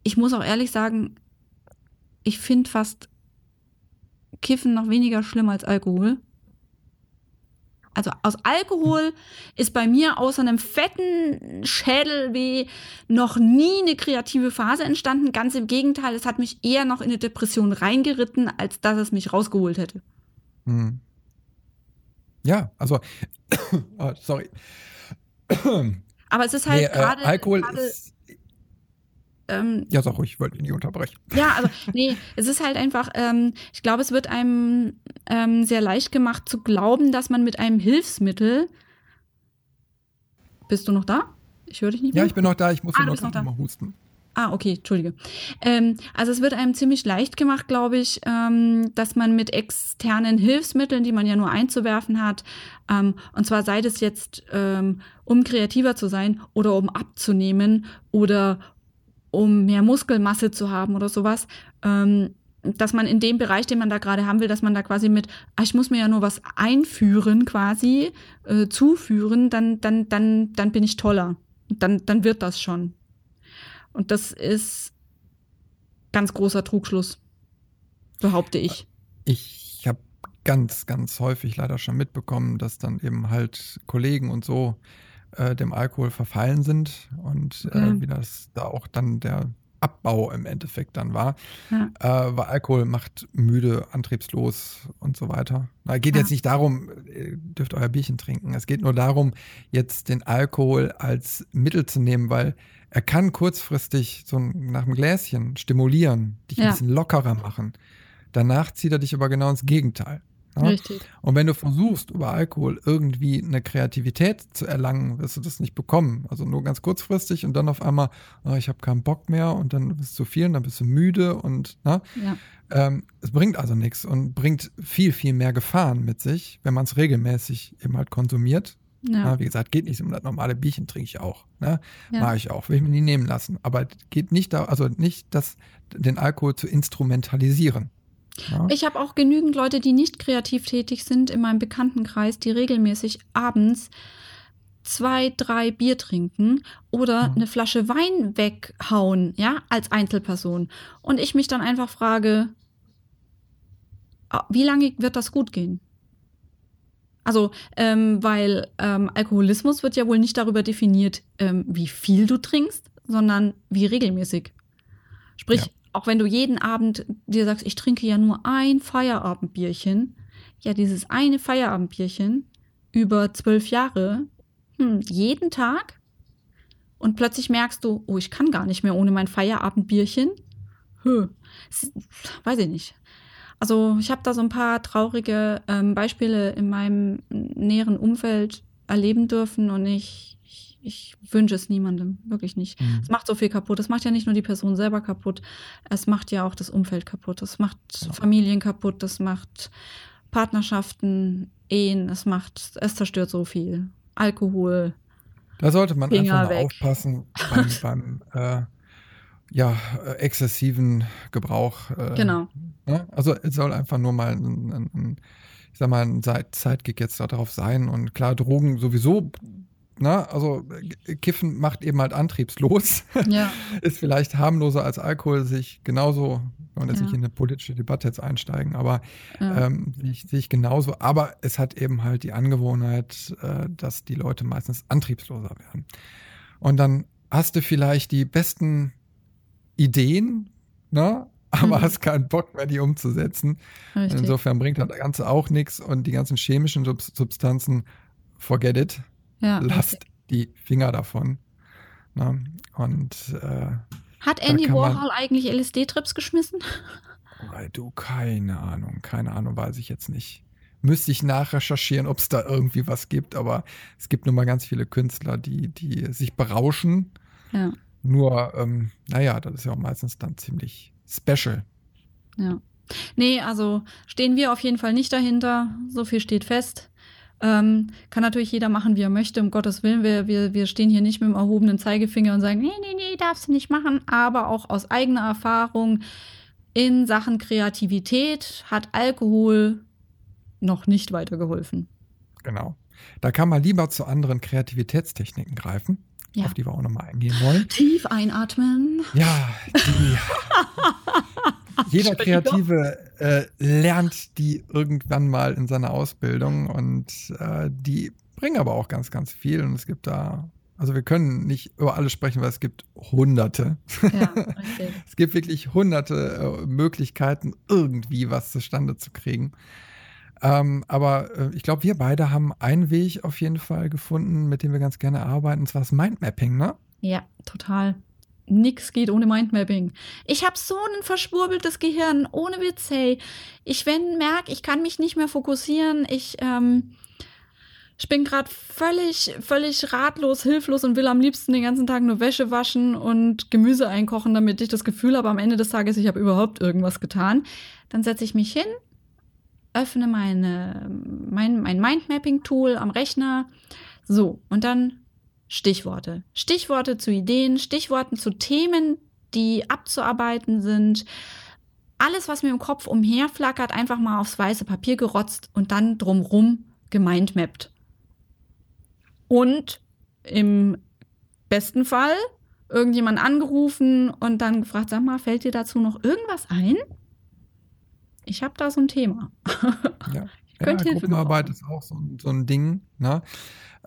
ich muss auch ehrlich sagen, ich finde fast Kiffen noch weniger schlimm als Alkohol. Also aus Alkohol ist bei mir außer einem fetten Schädelweh noch nie eine kreative Phase entstanden. Ganz im Gegenteil, es hat mich eher noch in eine Depression reingeritten, als dass es mich rausgeholt hätte. Hm. Ja, also, oh, [COUGHS] sorry. Aber es ist Nee, halt äh, gerade Alkohol gerade, ist. Ähm, Ja, sag ruhig, ich wollte ihn nicht unterbrechen. [LAUGHS] Ja, also nee, es ist halt einfach, ähm, ich glaube, es wird einem ähm, sehr leicht gemacht zu glauben, dass man mit einem Hilfsmittel. Bist du noch da? Ich höre dich nicht Ja, mehr. ich bin noch da, ich muss Ah, noch noch husten. Ah, okay, Entschuldige. Ähm, also es wird einem ziemlich leicht gemacht, glaube ich, ähm, dass man mit externen Hilfsmitteln, die man ja nur einzuwerfen hat, ähm, und zwar sei das jetzt, ähm, um kreativer zu sein oder um abzunehmen oder um mehr Muskelmasse zu haben oder sowas, ähm, dass man in dem Bereich, den man da gerade haben will, dass man da quasi mit, ah, ich muss mir ja nur was einführen quasi, äh, zuführen, dann, dann, dann, dann bin ich toller. Dann, dann wird das schon. Und das ist ganz großer Trugschluss, behaupte ich. Ich habe ganz, ganz häufig leider schon mitbekommen, dass dann eben halt Kollegen und so äh, dem Alkohol verfallen sind und äh, Okay. wie das da auch dann der Abbau im Endeffekt dann war. Ja. Äh, weil Alkohol macht müde, antriebslos und so weiter. Na, geht Ja. jetzt nicht darum, ihr dürft euer Bierchen trinken. Es geht nur darum, jetzt den Alkohol als Mittel zu nehmen, weil er kann kurzfristig so ein- nach dem Gläschen stimulieren, dich ein Ja. bisschen lockerer machen. Danach zieht er dich aber genau ins Gegenteil. Ja? Richtig. Und wenn du versuchst, über Alkohol irgendwie eine Kreativität zu erlangen, wirst du das nicht bekommen. Also nur ganz kurzfristig und dann auf einmal, oh, ich habe keinen Bock mehr und dann bist du zu viel und dann bist du müde und na, Ja. ähm, es bringt also nichts und bringt viel, viel mehr Gefahren mit sich, wenn man es regelmäßig eben halt konsumiert. Ja. Na, wie gesagt, geht nicht um das normale Bierchen trinke ich auch. Ne? Ja. Mache ich auch, will ich mir nie nehmen lassen. Aber geht nicht da, also nicht das, den Alkohol zu instrumentalisieren. Ja? Ich habe auch genügend Leute, die nicht kreativ tätig sind in meinem Bekanntenkreis, die regelmäßig abends zwei, drei Bier trinken oder Mhm. eine Flasche Wein weghauen, ja, als Einzelperson. Und ich mich dann einfach frage, ah, wie lange wird das gut gehen? Also, ähm, weil ähm, Alkoholismus wird ja wohl nicht darüber definiert, ähm, wie viel du trinkst, sondern wie regelmäßig. Sprich, Ja. Auch wenn du jeden Abend dir sagst, ich trinke ja nur ein Feierabendbierchen, ja, dieses eine Feierabendbierchen über zwölf Jahre, hm, jeden Tag und plötzlich merkst du, oh, ich kann gar nicht mehr ohne mein Feierabendbierchen. Hm. Weiß ich nicht. Also ich habe da so ein paar traurige ähm, Beispiele in meinem näheren Umfeld erleben dürfen und ich, ich, wünsche es niemandem, wirklich nicht. Mhm. Es macht so viel kaputt. Es macht ja nicht nur die Person selber kaputt, es macht ja auch das Umfeld kaputt. Es macht ja. Familien kaputt, es macht Partnerschaften, Ehen, es macht, es zerstört so viel. Alkohol. Da sollte man Finger einfach mal weg. aufpassen beim, [LAUGHS] beim äh, ja, äh, exzessiven Gebrauch. Äh, genau. Ne? Also es soll einfach nur mal ein, ein, ein ich sag mal, ein Zeitgig jetzt darauf sein. Und klar, Drogen sowieso, ne? also Kiffen macht eben halt antriebslos. Ja. [LAUGHS] Ist vielleicht harmloser als Alkohol, sich genauso, wenn wir jetzt ja. nicht in eine politische Debatte jetzt einsteigen, aber ja. ähm, sehe ich, sehe ich genauso. Aber es hat eben halt die Angewohnheit, äh, dass die Leute meistens antriebsloser werden. Und dann hast du vielleicht die besten Ideen, ne? aber mhm. hast keinen Bock mehr, die umzusetzen. Richtig. Insofern bringt das Ganze auch nichts und die ganzen chemischen Substanzen, forget it. Ja, Lasst okay. die Finger davon. Ne? Und äh, hat Andy Warhol eigentlich LSD-Trips geschmissen? Oh, du, keine Ahnung, keine Ahnung, weiß ich jetzt nicht. Müsste ich nachrecherchieren, ob es da irgendwie was gibt, aber es gibt nun mal ganz viele Künstler, die, die sich berauschen. Ja. Nur, ähm, naja, das ist ja auch meistens dann ziemlich special. Ja. Nee, also stehen wir auf jeden Fall nicht dahinter. So viel steht fest. Ähm, kann natürlich jeder machen, wie er möchte, um Gottes Willen. Wir, wir, wir stehen hier nicht mit dem erhobenen Zeigefinger und sagen, nee, nee, nee, darfst du nicht machen. Aber auch aus eigener Erfahrung in Sachen Kreativität hat Alkohol noch nicht weitergeholfen. Genau. Da kann man lieber zu anderen Kreativitätstechniken greifen ja. auf die wir auch nochmal eingehen wollen. Tief einatmen. Ja, die, [LAUGHS] [LAUGHS] jeder Kreative äh, lernt die irgendwann mal in seiner Ausbildung und äh, die bringen aber auch ganz, ganz viel und es gibt da also wir können nicht über alles sprechen, weil es gibt hunderte. Ja, [LAUGHS] okay. es gibt wirklich hunderte äh, Möglichkeiten, irgendwie was zustande zu kriegen. Ähm, aber äh, ich glaube, wir beide haben einen Weg auf jeden Fall gefunden, mit dem wir ganz gerne arbeiten, und zwar das Mindmapping, ne? Ja, total. Nix geht ohne Mindmapping. Ich habe so ein verschwurbeltes Gehirn, ohne Witz, hey. Ich, wenn merke, ich kann mich nicht mehr fokussieren, ich, ähm, ich bin gerade völlig, völlig ratlos, hilflos und will am liebsten den ganzen Tag nur Wäsche waschen und Gemüse einkochen, damit ich das Gefühl habe, am Ende des Tages, ich habe überhaupt irgendwas getan. Dann setze ich mich hin, öffne meine, mein, mein Mindmapping-Tool am Rechner. So, und dann Stichworte. Stichworte zu Ideen, Stichworten zu Themen, die abzuarbeiten sind. Alles, was mir im Kopf umherflackert, einfach mal aufs weiße Papier gerotzt und dann drumrum gemindmappt. Und im besten Fall irgendjemand angerufen und dann gefragt, sag mal, fällt dir dazu noch irgendwas ein? ich habe da so ein Thema. Ja. [LAUGHS] Ich könnte ja, Hilfe Gruppenarbeit ist auch so, so ein Ding, ne?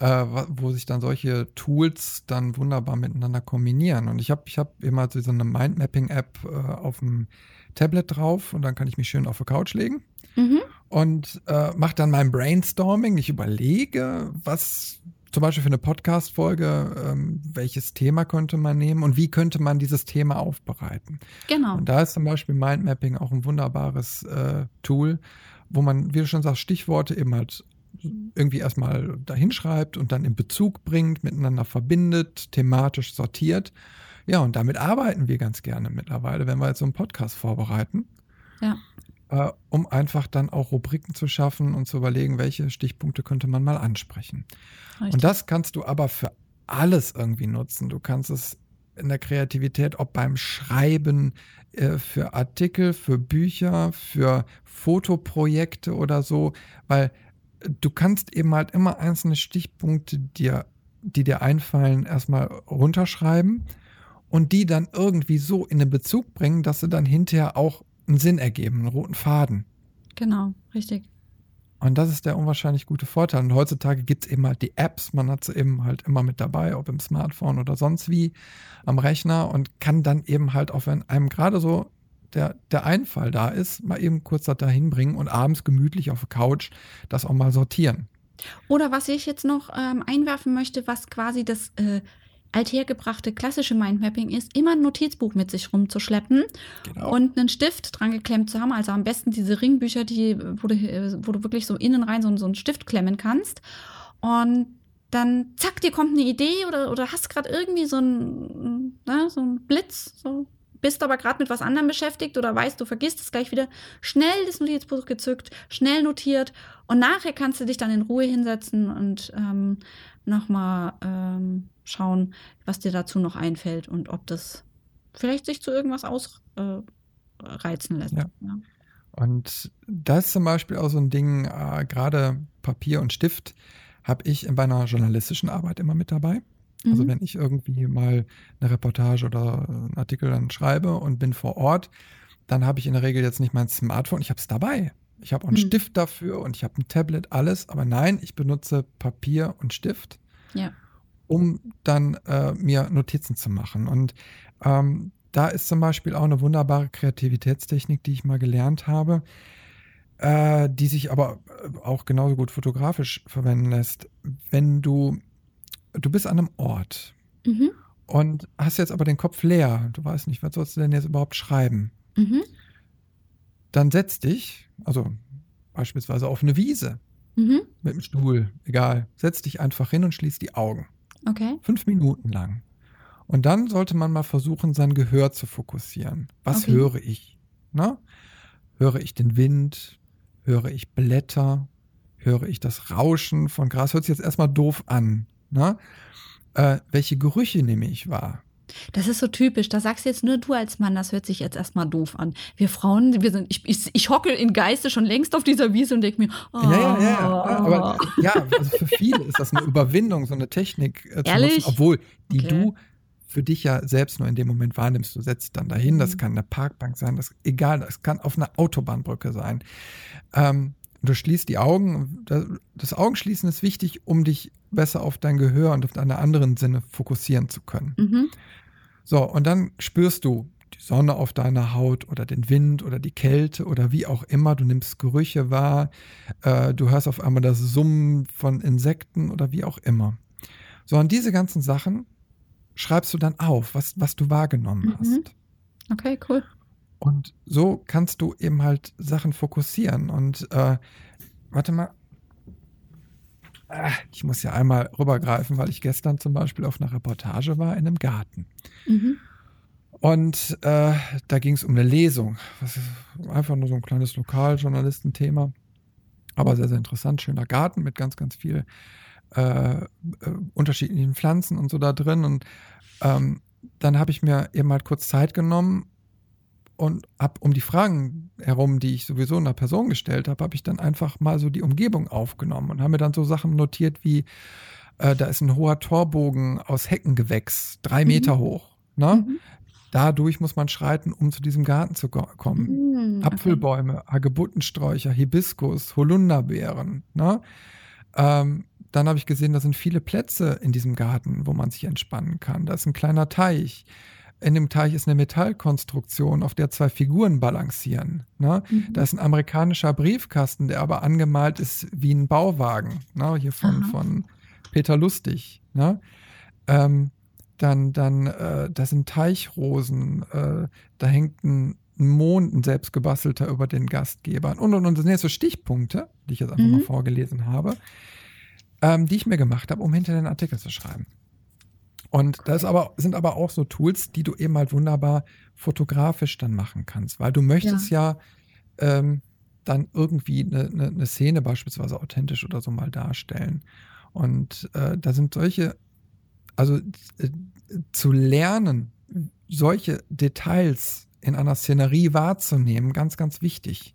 Äh, wo sich dann solche Tools dann wunderbar miteinander kombinieren. Und ich habe ich hab immer so eine Mindmapping-App äh, auf dem Tablet drauf und dann kann ich mich schön auf die Couch legen mhm. und äh, mache dann mein Brainstorming. Ich überlege, was zum Beispiel für eine Podcast-Folge, ähm, welches Thema könnte man nehmen und wie könnte man dieses Thema aufbereiten. Genau. Und da ist zum Beispiel Mindmapping auch ein wunderbares äh, Tool, wo man, wie du schon sagst, Stichworte eben halt irgendwie erstmal dahinschreibt und dann in Bezug bringt, miteinander verbindet, thematisch sortiert. Ja, und damit arbeiten wir ganz gerne mittlerweile, wenn wir jetzt so einen Podcast vorbereiten. Ja äh, um einfach dann auch Rubriken zu schaffen und zu überlegen, welche Stichpunkte könnte man mal ansprechen. Richtig. Und das kannst du aber für alles irgendwie nutzen. Du kannst es in der Kreativität, ob beim Schreiben äh, für Artikel, für Bücher, für Fotoprojekte oder so, weil du kannst eben halt immer einzelne Stichpunkte dir, die dir einfallen, erstmal runterschreiben und die dann irgendwie so in den Bezug bringen, dass sie dann hinterher auch einen Sinn ergeben, einen roten Faden. Genau, richtig. Und das ist der unwahrscheinlich gute Vorteil. Und heutzutage gibt es eben halt die Apps, man hat sie eben halt immer mit dabei, ob im Smartphone oder sonst wie am Rechner und kann dann eben halt, auch wenn einem gerade so der, der Einfall da ist, mal eben kurz das da hinbringen und abends gemütlich auf der Couch das auch mal sortieren. Oder was ich jetzt noch ähm, einwerfen möchte, was quasi das äh, althergebrachte klassische Mindmapping ist, immer ein Notizbuch mit sich rumzuschleppen genau. und einen Stift dran geklemmt zu haben. Also am besten diese Ringbücher, die, wo, du, wo du wirklich so innen rein so, so einen Stift klemmen kannst. Und dann zack, dir kommt eine Idee oder, oder hast gerade irgendwie so ein, ne, so ein Blitz, so bist aber gerade mit was anderem beschäftigt oder weißt, du vergisst es gleich wieder, schnell das Notizbuch gezückt, schnell notiert und nachher kannst du dich dann in Ruhe hinsetzen und ähm, nochmal ähm, schauen, was dir dazu noch einfällt und ob das vielleicht sich zu irgendwas ausreizen äh, lässt. Ja. ja. Und das ist zum Beispiel auch so ein Ding, äh, gerade Papier und Stift habe ich in meiner journalistischen Arbeit immer mit dabei. Also mhm. wenn ich irgendwie mal eine Reportage oder einen Artikel dann schreibe und bin vor Ort, dann habe ich in der Regel jetzt nicht mein Smartphone, ich habe es dabei. Ich habe auch einen mhm. Stift dafür und ich habe ein Tablet, alles. Aber nein, ich benutze Papier und Stift, ja. um dann äh, mir Notizen zu machen. Und ähm, da ist zum Beispiel auch eine wunderbare Kreativitätstechnik, die ich mal gelernt habe, äh, die sich aber äh, auch genauso gut fotografisch verwenden lässt. Wenn du du bist an einem Ort mhm. und hast jetzt aber den Kopf leer. Du weißt nicht, was sollst du denn jetzt überhaupt schreiben? Mhm. Dann setz dich, also beispielsweise auf eine Wiese mhm. mit dem Stuhl, egal. Setz dich einfach hin und schließ die Augen. Okay. Fünf Minuten lang. Und dann sollte man mal versuchen, sein Gehör zu fokussieren. Was okay. höre ich? Na? Höre ich den Wind? Höre ich Blätter? Höre ich das Rauschen von Gras? Hört sich jetzt erstmal doof an. Ne? Äh, welche Gerüche nehme ich wahr? Das ist so typisch. Da sagst jetzt nur du als Mann, das hört sich jetzt erstmal doof an. Wir Frauen, wir sind, ich, ich, ich hocke in Geiste schon längst auf dieser Wiese und denke mir, oh. Ja, ja, ja. Aber ja, also für viele ist das eine Überwindung, so eine Technik äh, zu Ehrlich? nutzen, obwohl die okay. du für dich ja selbst nur in dem Moment wahrnimmst. Du setzt dann dahin, das mhm. kann eine Parkbank sein, das egal, das kann auf einer Autobahnbrücke sein. Ähm, Du schließt die Augen. Das Augenschließen ist wichtig, um dich besser auf dein Gehör und auf deine anderen Sinne fokussieren zu können. Mhm. So, und dann spürst du die Sonne auf deiner Haut oder den Wind oder die Kälte oder wie auch immer. Du nimmst Gerüche wahr. Äh, du hörst auf einmal das Summen von Insekten oder wie auch immer. So, und diese ganzen Sachen schreibst du dann auf, was, was du wahrgenommen mhm. hast. Okay, cool. Und so kannst du eben halt Sachen fokussieren. Und äh, warte mal. Ah, ich muss ja einmal rübergreifen, weil ich gestern zum Beispiel auf einer Reportage war in einem Garten. Mhm. Und äh, da ging es um eine Lesung. Das ist einfach nur so ein kleines Lokaljournalistenthema. Aber sehr, sehr interessant. Schöner Garten mit ganz, ganz viel äh, äh, unterschiedlichen Pflanzen und so da drin. Und ähm, dann habe ich mir eben halt kurz Zeit genommen und habe um die Fragen herum, die ich sowieso einer Person gestellt habe, habe ich dann einfach mal so die Umgebung aufgenommen und habe mir dann so Sachen notiert wie, äh, da ist ein hoher Torbogen aus Heckengewächs, drei mhm. Meter hoch. Ne? Mhm. Dadurch muss man schreiten, um zu diesem Garten zu kommen. Mhm, Apfelbäume, Hagebuttensträucher, Hibiskus, Holunderbeeren. Ne? Ähm, dann habe ich gesehen, da sind viele Plätze in diesem Garten, wo man sich entspannen kann. Da ist ein kleiner Teich in dem Teich ist eine Metallkonstruktion, auf der zwei Figuren balancieren. Ne? Mhm. Da ist ein amerikanischer Briefkasten, der aber angemalt ist wie ein Bauwagen, ne? hier von, von Peter Lustig. Ne? Ähm, dann, dann, äh, da sind Teichrosen, äh, da hängt ein Mond, ein selbstgebastelter über den Gastgebern und und und. Das sind jetzt so Stichpunkte, die ich jetzt einfach mhm. mal vorgelesen habe, ähm, die ich mir gemacht habe, um hinter den Artikel zu schreiben. Und das aber, sind aber auch so Tools, die du eben halt wunderbar fotografisch dann machen kannst, weil du möchtest ja, ja ähm, dann irgendwie eine, eine, eine, Szene beispielsweise authentisch oder so mal darstellen. Und äh, da sind solche, also äh, zu lernen, solche Details in einer Szenerie wahrzunehmen, ganz, ganz wichtig.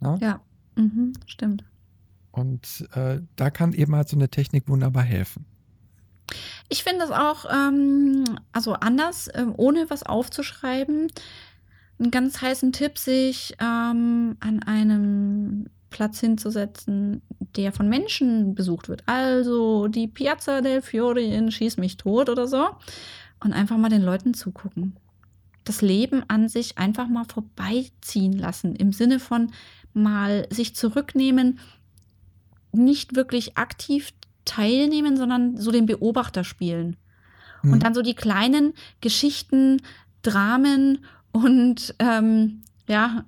Na? Ne? Ja, mhm, stimmt. Und äh, da kann eben halt so eine Technik wunderbar helfen. Ich finde es auch, ähm, also anders, ähm, ohne was aufzuschreiben. Einen ganz heißen Tipp, sich ähm, an einem Platz hinzusetzen, der von Menschen besucht wird. Also die Piazza del Fiore in Schieß mich tot oder so. Und einfach mal den Leuten zugucken. Das Leben an sich einfach mal vorbeiziehen lassen. Im Sinne von mal sich zurücknehmen nicht wirklich aktiv teilnehmen, sondern so den Beobachter spielen. Mhm. Und dann so die kleinen Geschichten, Dramen und ähm, ja,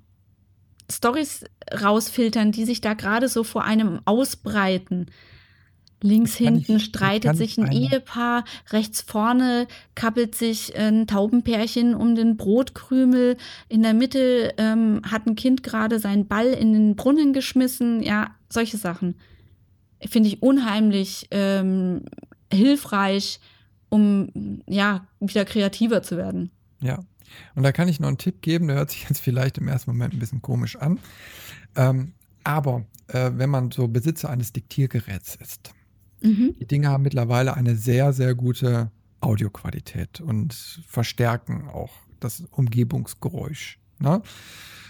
Stories rausfiltern, die sich da gerade so vor einem ausbreiten. Links hinten ich, streitet sich ein. Ehepaar, rechts vorne kappelt sich ein Taubenpärchen um den Brotkrümel, in der Mitte ähm, hat ein Kind gerade seinen Ball in den Brunnen geschmissen, ja, solche Sachen. Finde ich unheimlich ähm, hilfreich, um ja wieder kreativer zu werden. Ja, und da kann ich noch einen Tipp geben, der hört sich jetzt vielleicht im ersten Moment ein bisschen komisch an. Ähm, aber äh, wenn man so Besitzer eines Diktiergeräts ist, mhm. die Dinge haben mittlerweile eine sehr, sehr gute Audioqualität und verstärken auch das Umgebungsgeräusch. Ne?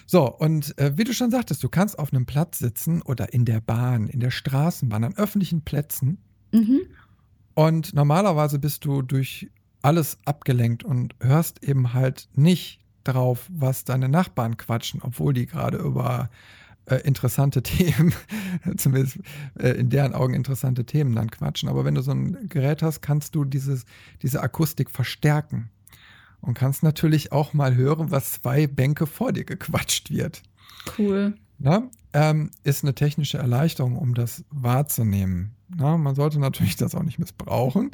So, und äh, wie du schon sagtest, du kannst auf einem Platz sitzen oder in der Bahn, in der Straßenbahn, an öffentlichen Plätzen. Mhm. Und normalerweise bist du durch alles abgelenkt und hörst eben halt nicht drauf, was deine Nachbarn quatschen, obwohl die gerade über äh, interessante [LAUGHS] Themen, zumindest äh, in deren Augen interessante Themen dann quatschen. Aber wenn du so ein Gerät hast, kannst du dieses, diese Akustik verstärken und kannst natürlich auch mal hören, was zwei Bänke vor dir gequatscht wird. Cool. Na, ähm, ist eine technische Erleichterung, um das wahrzunehmen. Na, man sollte natürlich das auch nicht missbrauchen,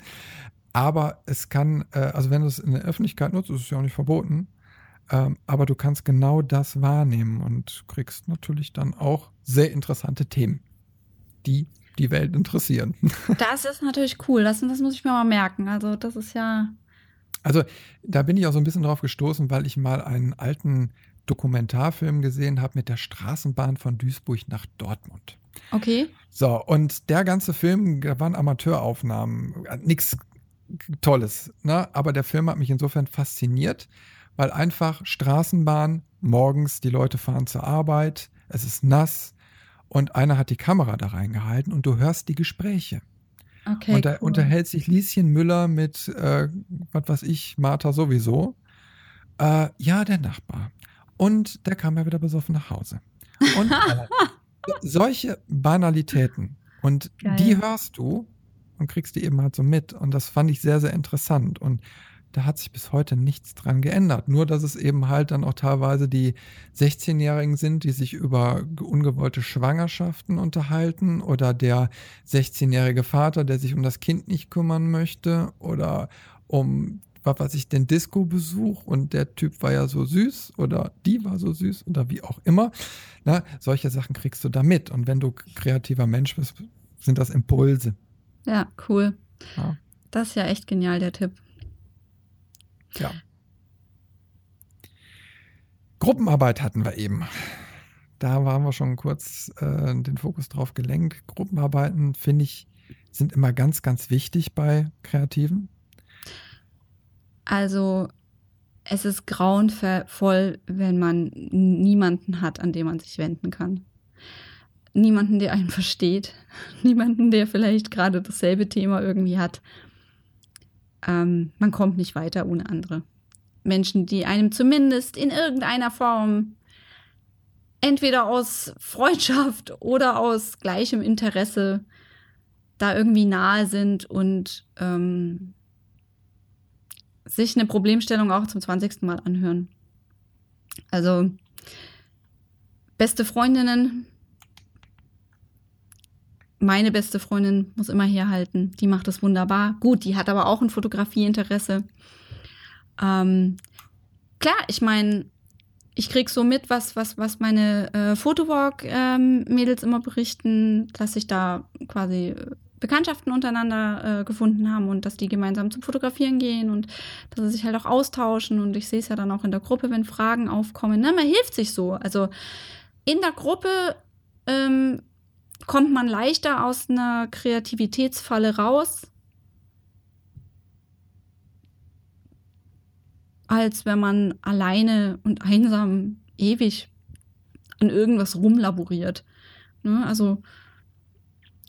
aber es kann, äh, also wenn du es in der Öffentlichkeit nutzt, ist es ja auch nicht verboten. Ähm, aber du kannst genau das wahrnehmen und kriegst natürlich dann auch sehr interessante Themen, die die Welt interessieren. [LAUGHS] Das ist natürlich cool. Das, das muss ich mir mal merken. Also, das ist ja. Also, da bin ich auch so ein bisschen drauf gestoßen, weil ich mal einen alten Dokumentarfilm gesehen habe mit der Straßenbahn von Duisburg nach Dortmund. Okay. So, und der ganze Film, da waren Amateuraufnahmen, nichts Tolles. Ne? Aber der Film hat mich insofern fasziniert, weil einfach Straßenbahn, morgens die Leute fahren zur Arbeit, es ist nass und einer hat die Kamera da reingehalten und du hörst die Gespräche. Okay, und da cool. unterhält sich Lieschen Müller mit, äh, was weiß ich, Martha sowieso. Äh, ja, der Nachbar. Und der kam ja wieder besoffen nach Hause. Und äh, [LAUGHS] solche Banalitäten. Und Geil. die hörst du und kriegst die eben halt so mit. Und das fand ich sehr, sehr interessant. Und da hat sich bis heute nichts dran geändert. Nur, dass es eben halt dann auch teilweise die 16-Jährigen sind, die sich über ungewollte Schwangerschaften unterhalten oder der 16-jährige Vater, der sich um das Kind nicht kümmern möchte oder um was weiß ich, den Disco-Besuch und der Typ war ja so süß oder die war so süß oder wie auch immer. Na, solche Sachen kriegst du da mit. Und wenn du kreativer Mensch bist, sind das Impulse. Ja, cool. Ja. Das ist ja echt genial, der Tipp. Ja. Gruppenarbeit hatten wir eben. Da waren wir schon kurz äh, den Fokus drauf gelenkt. Gruppenarbeiten, finde ich, sind immer ganz, ganz wichtig bei Kreativen. Also, es ist grauenvoll, wenn man niemanden hat, an den man sich wenden kann niemanden, der einen [LAUGHS] versteht, niemanden, der vielleicht gerade dasselbe Thema irgendwie hat. Ähm, man kommt nicht weiter ohne andere. Menschen, die einem zumindest in irgendeiner Form entweder aus Freundschaft [LAUGHS] oder aus gleichem Interesse da irgendwie nahe sind und ähm, sich eine Problemstellung auch zum 20. Mal anhören. Also beste Freundinnen, meine beste Freundin muss immer herhalten. Die macht das wunderbar. Gut, die hat aber auch ein Fotografieinteresse. Ähm, klar, ich meine, ich krieg so mit, was, was, was meine äh, Fotowalk-Mädels ähm, immer berichten, dass sich da quasi äh, Bekanntschaften untereinander äh, gefunden haben und dass die gemeinsam zum Fotografieren gehen und dass sie sich halt auch austauschen. Und ich sehe es ja dann auch in der Gruppe, wenn Fragen aufkommen. Na, man hilft sich so. Also in der Gruppe ähm, kommt man leichter aus einer Kreativitätsfalle raus, als wenn man alleine und einsam ewig an irgendwas rumlaboriert. Ne? Also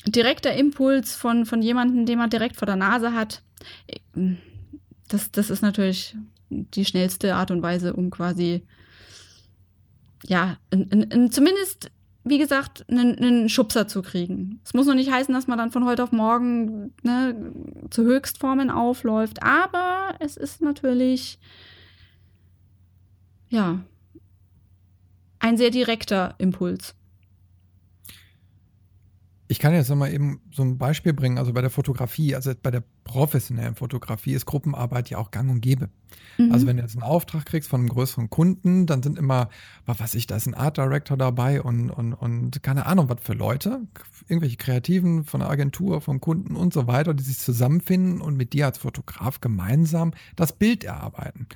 direkter Impuls von, von jemandem, den man direkt vor der Nase hat, das, das ist natürlich die schnellste Art und Weise, um quasi, ja, in, in, in zumindest wie gesagt, einen, einen Schubser zu kriegen. Es muss noch nicht heißen, dass man dann von heute auf morgen ne, zu Höchstformen aufläuft, aber es ist natürlich, ja, ein sehr direkter Impuls. Ich kann jetzt nochmal eben so ein Beispiel bringen. Also bei der Fotografie, also bei der professionellen Fotografie ist Gruppenarbeit ja auch gang und gäbe. Mhm. Also wenn du jetzt einen Auftrag kriegst von einem größeren Kunden, dann sind immer, was weiß ich, da ist ein Art Director dabei und, und, und keine Ahnung, was für Leute, irgendwelche Kreativen von der Agentur, vom Kunden und so weiter, die sich zusammenfinden und mit dir als Fotograf gemeinsam das Bild erarbeiten.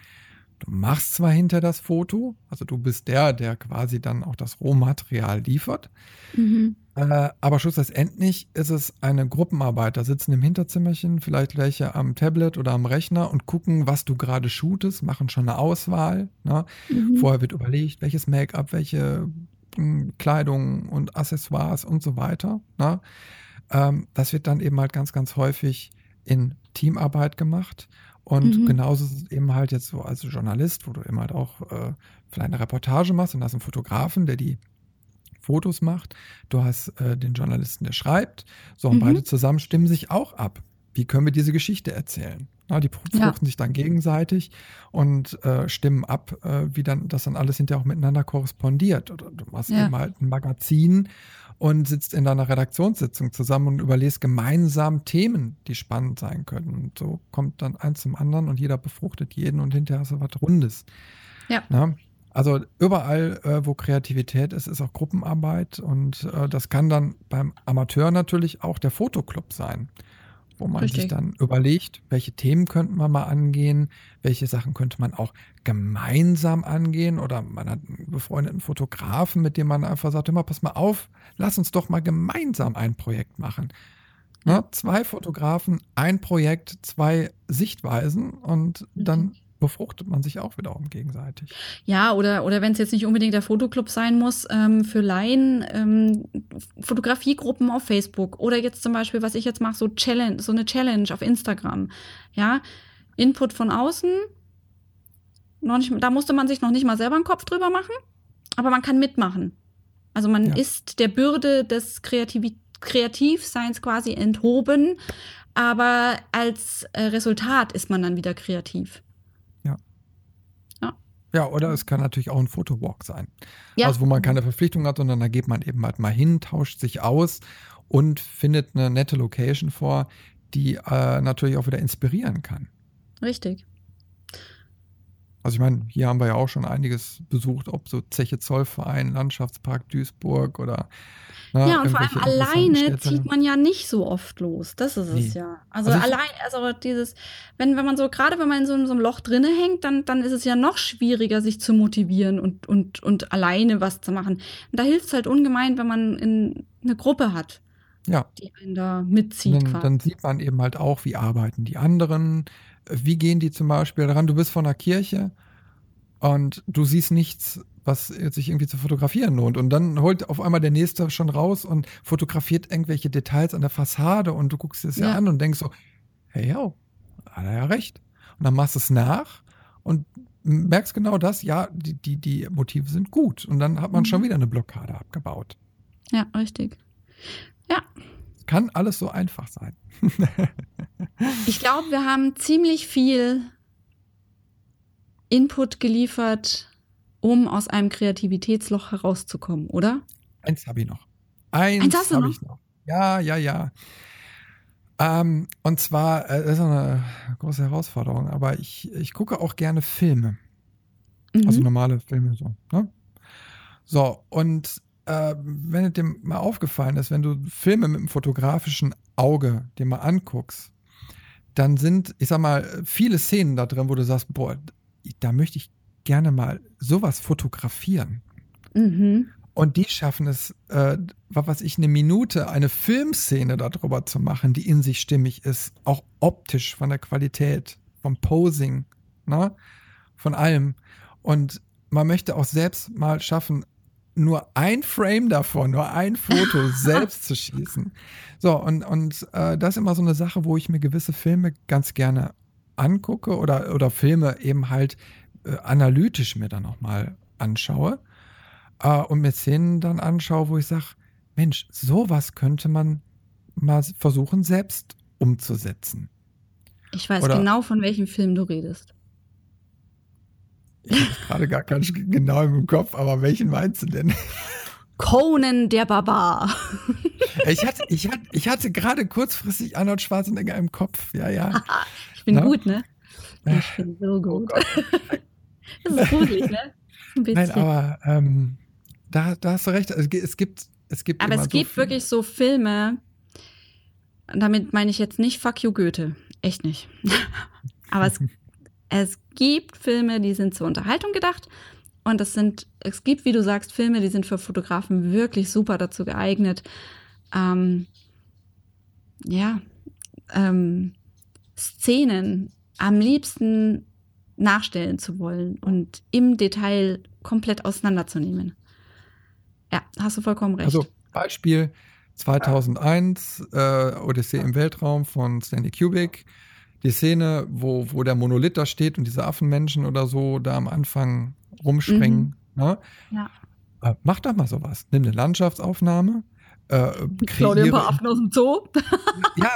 Du machst zwar hinter das Foto, also du bist der, der quasi dann auch das Rohmaterial liefert, mhm. äh, aber schlussendlich ist es eine Gruppenarbeit. Da sitzen im Hinterzimmerchen vielleicht welche am Tablet oder am Rechner und gucken, was du gerade shootest, machen schon eine Auswahl. Ne? Mhm. Vorher wird überlegt, welches Make-up, welche mh, hm, Kleidung und Accessoires und so weiter. Ne? Ähm, das wird dann eben halt ganz, ganz häufig in Teamarbeit gemacht. Und mhm. genauso ist es eben halt jetzt so als Journalist, wo du eben halt auch äh, vielleicht eine Reportage machst und hast einen Fotografen, der die Fotos macht. Du hast äh, den Journalisten, der schreibt. So, und mhm. beide zusammen stimmen sich auch ab. Wie können wir diese Geschichte erzählen? Na, die befruchten ja. sich dann gegenseitig und äh, stimmen ab, äh, wie dann das dann alles hinterher auch miteinander korrespondiert. Oder du machst ja. eben halt ein Magazin und sitzt in deiner Redaktionssitzung zusammen und überlest gemeinsam Themen, die spannend sein können. Und so kommt dann eins zum anderen und jeder befruchtet jeden und hinterher hast du was Rundes. Ja. Na? Also überall, äh, wo Kreativität ist, ist auch Gruppenarbeit und äh, das kann dann beim Amateur natürlich auch der Fotoclub sein wo man Richtig. sich dann überlegt, welche Themen könnten wir mal angehen, welche Sachen könnte man auch gemeinsam angehen oder man hat einen befreundeten Fotografen, mit dem man einfach sagt, immer pass mal auf, lass uns doch mal gemeinsam ein Projekt machen. Ne? Zwei Fotografen, ein Projekt, zwei Sichtweisen und dann befruchtet man sich auch wiederum gegenseitig. Ja, oder, oder wenn es jetzt nicht unbedingt der Fotoclub sein muss, ähm, für Laien ähm, Fotografiegruppen auf Facebook oder jetzt zum Beispiel, was ich jetzt mache, so Challenge, so eine Challenge auf Instagram. Ja, Input von außen. Noch nicht, da musste man sich noch nicht mal selber einen Kopf drüber machen, aber man kann mitmachen. Also man ja. ist der Bürde des Kreativ Kreativseins quasi enthoben, aber als äh, Resultat ist man dann wieder kreativ. Ja, oder es kann natürlich auch ein Fotowalk sein. Ja. Also wo man keine Verpflichtung hat, sondern da geht man eben halt mal hin, tauscht sich aus und findet eine nette Location vor, die äh, natürlich auch wieder inspirieren kann. Richtig. Also ich meine, hier haben wir ja auch schon einiges besucht, ob so Zeche Zollverein, Landschaftspark Duisburg oder na, ja, und vor allem alleine zieht man ja nicht so oft los. Das ist nee. es ja. Also, also allein, also dieses, wenn, wenn man so, gerade wenn man in so, so einem Loch drinne hängt, dann, dann ist es ja noch schwieriger, sich zu motivieren und, und, und alleine was zu machen. Und da hilft es halt ungemein, wenn man in, eine Gruppe hat. Ja. Die einen da mitzieht. Dann, dann, sieht man eben halt auch, wie arbeiten die anderen, wie gehen die zum Beispiel daran. Du bist von der Kirche und du siehst nichts was sich irgendwie zu fotografieren lohnt. Und dann holt auf einmal der Nächste schon raus und fotografiert irgendwelche Details an der Fassade und du guckst es ja. ja an und denkst so, hey, ja, hat er ja recht. Und dann machst du es nach und merkst genau das, ja, die, die, die Motive sind gut. Und dann hat man mhm. schon wieder eine Blockade abgebaut. Ja, richtig. Ja. Kann alles so einfach sein. [LAUGHS] ich glaube, wir haben ziemlich viel Input geliefert, um aus einem Kreativitätsloch herauszukommen, oder? Eins habe ich noch. Eins, Eins habe ich noch. Ja, ja, ja. Ähm, und zwar, äh, das ist eine große Herausforderung, aber ich, ich gucke auch gerne Filme. Mhm. Also normale Filme so. Ne? So, und äh, wenn dir mal aufgefallen ist, wenn du Filme mit einem fotografischen Auge dir mal anguckst, dann sind, ich sag mal, viele Szenen da drin, wo du sagst, boah, da möchte ich gerne mal sowas fotografieren. Mhm. Und die schaffen es, äh, was ich, eine Minute, eine Filmszene darüber zu machen, die in sich stimmig ist, auch optisch von der Qualität, vom Posing, ne? von allem. Und man möchte auch selbst mal schaffen, nur ein Frame davon, nur ein Foto [LAUGHS] selbst zu schießen. So, und, und äh, das ist immer so eine Sache, wo ich mir gewisse Filme ganz gerne angucke oder, oder Filme eben halt äh, analytisch mir dann nochmal anschaue. äh, und mir Szenen dann anschaue, wo ich sage, Mensch, sowas könnte man mal versuchen, selbst umzusetzen. Ich weiß Oder- genau, von welchem Film du redest. Ich habe gerade gar keinen genau im Kopf, aber welchen meinst du denn? Conan der Barbar. Ich hatte, ich hatte, ich hatte gerade kurzfristig Arnold Schwarzenegger im Kopf. Ja, ja. [LAUGHS] Ich bin Na? gut, ne? Ich bin so Oh gut. Gott. [LAUGHS] Das ist gruselig, ne? Ein bisschen. Nein, aber ähm, da, da hast du recht. Es gi- es gibt, es gibt, Aber es so gibt viel- wirklich so Filme, damit meine ich jetzt nicht Fuck you Goethe. Echt nicht. [LAUGHS] Aber es, es gibt Filme, die sind zur Unterhaltung gedacht. Und es sind, es gibt, wie du sagst, Filme, die sind für Fotografen wirklich super dazu geeignet. Ähm, ja, ähm, Szenen am liebsten nachstellen zu wollen und im Detail komplett auseinanderzunehmen. Ja, hast du vollkommen recht. Also Beispiel 2001, äh, Odyssee im Weltraum von Stanley Kubrick. Die Szene, wo, wo der Monolith da steht und diese Affenmenschen oder so da am Anfang rumspringen. Ne? Ja. Äh, mach doch mal sowas. Nimm eine Landschaftsaufnahme. Äh, Klau dir ein paar Affen aus dem Zoo. [LAUGHS] ja,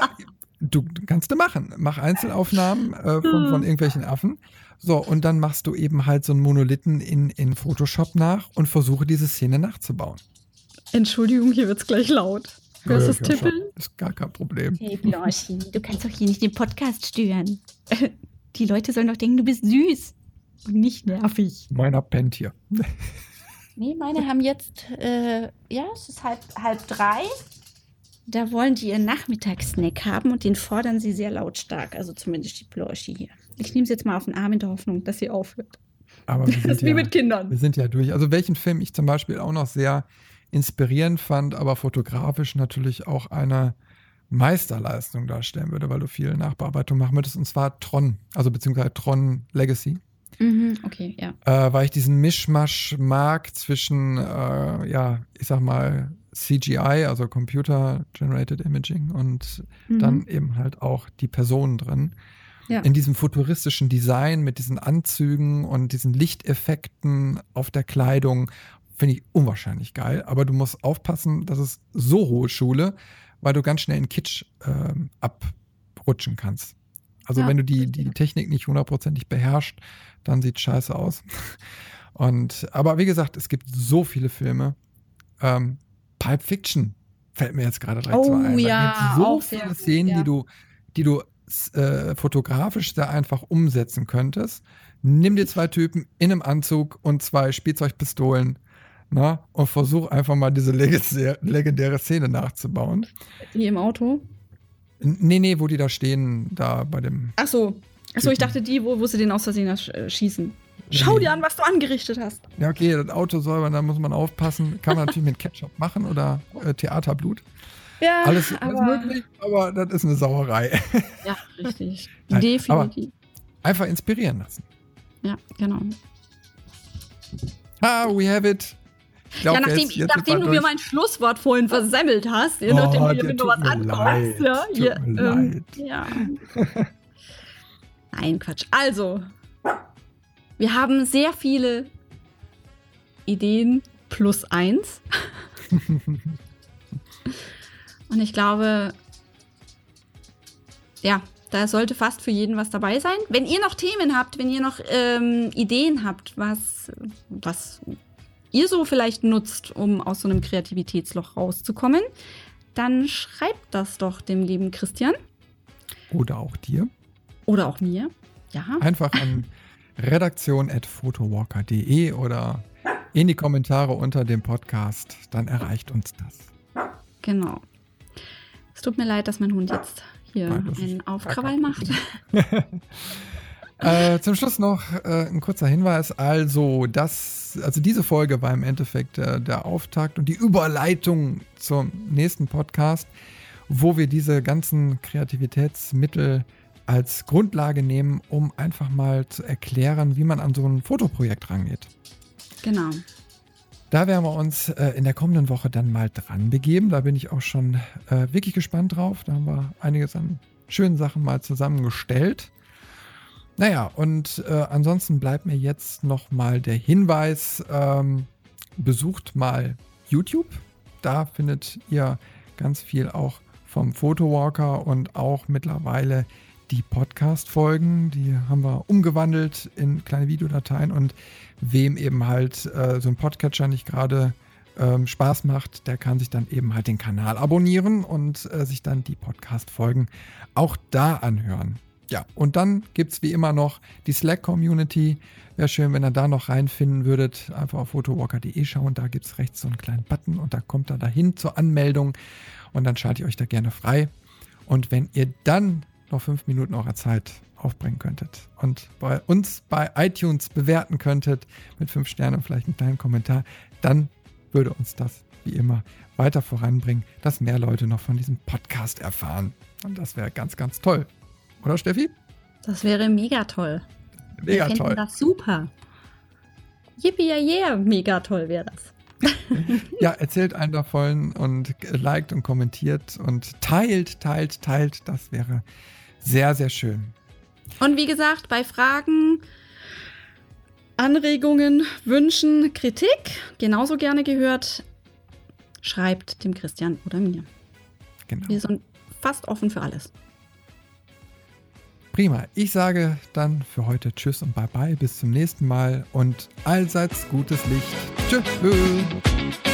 du kannst du machen. Mach Einzelaufnahmen äh, von, von irgendwelchen Affen. So, und dann machst du eben halt so einen Monolithen in, in Photoshop nach und versuche diese Szene nachzubauen. Entschuldigung, hier wird's gleich laut. Hörst du das Tippeln? Ist gar kein Problem. Hey Blanchi, du kannst doch hier nicht den Podcast stören. [LAUGHS] Die Leute sollen doch denken, du bist süß und nicht nervig. Meiner pennt hier. Nee, meine haben jetzt, äh, ja, es ist halb, halb drei. Da wollen die ihren Nachmittagssnack haben und den fordern sie sehr lautstark. Also zumindest die Blanchi hier. Ich nehme sie jetzt mal auf den Arm in der Hoffnung, dass sie aufhört. Aber wir [LAUGHS] Das sind, ist wie ja, mit Kindern. wir sind ja durch. Also welchen Film ich zum Beispiel auch noch sehr inspirierend fand, aber fotografisch natürlich auch eine Meisterleistung darstellen würde, weil du viel Nachbearbeitung machen würdest, und zwar Tron, also beziehungsweise Tron Legacy. Mhm, okay, ja. äh, weil ich diesen Mischmasch mag zwischen, äh, ja, ich sag mal, CGI, also Computer Generated Imaging und dann eben halt auch die Personen drin. Ja. In diesem futuristischen Design mit diesen Anzügen und diesen Lichteffekten auf der Kleidung finde ich unwahrscheinlich geil. Aber du musst aufpassen, dass es so hohe Schule, weil du ganz schnell in Kitsch ähm, abrutschen kannst. Also Ja, wenn du die, die Technik nicht hundertprozentig beherrschst, dann sieht scheiße aus. Und aber wie gesagt, es gibt so viele Filme. Ähm, Pulp Fiction fällt mir jetzt gerade direkt so Oh, ein. Ja, so sehr viele gut, Szenen, ja. die du, die du äh, fotografisch da einfach umsetzen könntest. Nimm dir zwei Typen in einem Anzug und zwei Spielzeugpistolen. Na, und versuch einfach mal diese legendäre, Szene nachzubauen. Die im Auto? Nee, nee, wo die da stehen, da bei dem. Ach so. Ach so, ich dachte die, wo, wo sie den aus Versehen äh, schießen. Schau dir an, was du angerichtet hast. Ja, okay, das Auto säubern, da muss man aufpassen. Kann man natürlich mit Ketchup machen oder äh, Theaterblut. Ja, Alles, alles aber, möglich, aber das ist eine Sauerei. [LAUGHS] Ja, richtig. Nein, Definitiv. Einfach inspirieren lassen. Ja, genau. Ah, we have it. Glaub, ja, nachdem, nachdem du mir mein Schlusswort vorhin versemmelt hast, Oh, nachdem du tut was mir ankommst, ja, mir ähm, ja. Nein, Quatsch. Also, wir haben sehr viele Ideen plus eins. [LAUGHS] Und ich glaube, ja, da sollte fast für jeden was dabei sein. Wenn ihr noch Themen habt, wenn ihr noch ähm, Ideen habt, was, was ihr so vielleicht nutzt, um aus so einem Kreativitätsloch rauszukommen, dann schreibt das doch dem lieben Christian Oder auch dir. oder auch mir. Ja, Einfach an [LAUGHS] redaktion.photowalker.de oder in die Kommentare unter dem Podcast. Dann erreicht uns das. genau. Es tut mir leid, dass mein Hund jetzt hier Nein, einen kein macht. [LAUGHS] Äh, zum Schluss noch äh, ein kurzer Hinweis. Also, das, also diese Folge war im Endeffekt äh, der Auftakt und die Überleitung zum nächsten Podcast, wo wir diese ganzen Kreativitätsmittel als Grundlage nehmen, um einfach mal zu erklären, wie man an so ein Fotoprojekt rangeht. Genau. Da werden wir uns äh, in der kommenden Woche dann mal dran begeben. Da bin ich auch schon äh, wirklich gespannt drauf. Da haben wir einiges an schönen Sachen mal zusammengestellt. Naja, und äh, ansonsten bleibt mir jetzt noch mal der Hinweis, ähm, besucht mal YouTube. Da findet ihr ganz viel auch vom Photowalker und auch mittlerweile die Podcast-Folgen. Die haben wir umgewandelt in kleine Videodateien und wem eben halt äh, so ein Podcatcher nicht gerade ähm, Spaß macht, der kann sich dann eben halt den Kanal abonnieren und äh, sich dann die Podcast-Folgen auch da anhören. Ja, und dann gibt es wie immer noch die Slack-Community. Wäre schön, wenn ihr da noch reinfinden würdet. Einfach auf photowalker.de schauen. Da gibt es rechts so einen kleinen Button und da kommt ihr dahin zur Anmeldung und dann schalte ich euch da gerne frei. Und wenn ihr dann noch fünf Minuten eurer Zeit aufbringen könntet und bei uns bei iTunes bewerten könntet mit fünf Sternen und vielleicht einen kleinen Kommentar, dann würde uns das wie immer weiter voranbringen, dass mehr Leute noch von diesem Podcast erfahren. Und das wäre ganz, ganz toll. Oder Steffi? Das wäre mega toll. Mega Wir toll. das super. Yippie, yeah, yeah, mega toll wäre das. ja, erzählt einen davon und liked und kommentiert und teilt, teilt, teilt. Das wäre sehr, sehr schön. Und wie gesagt, bei Fragen, Anregungen, Wünschen, Kritik, genauso gerne gehört, schreibt dem Christian oder mir. Genau. Wir sind fast offen für alles. Prima. Ich sage dann für heute Tschüss und Bye-bye. Bis zum nächsten Mal und allseits gutes Licht. Tschüss.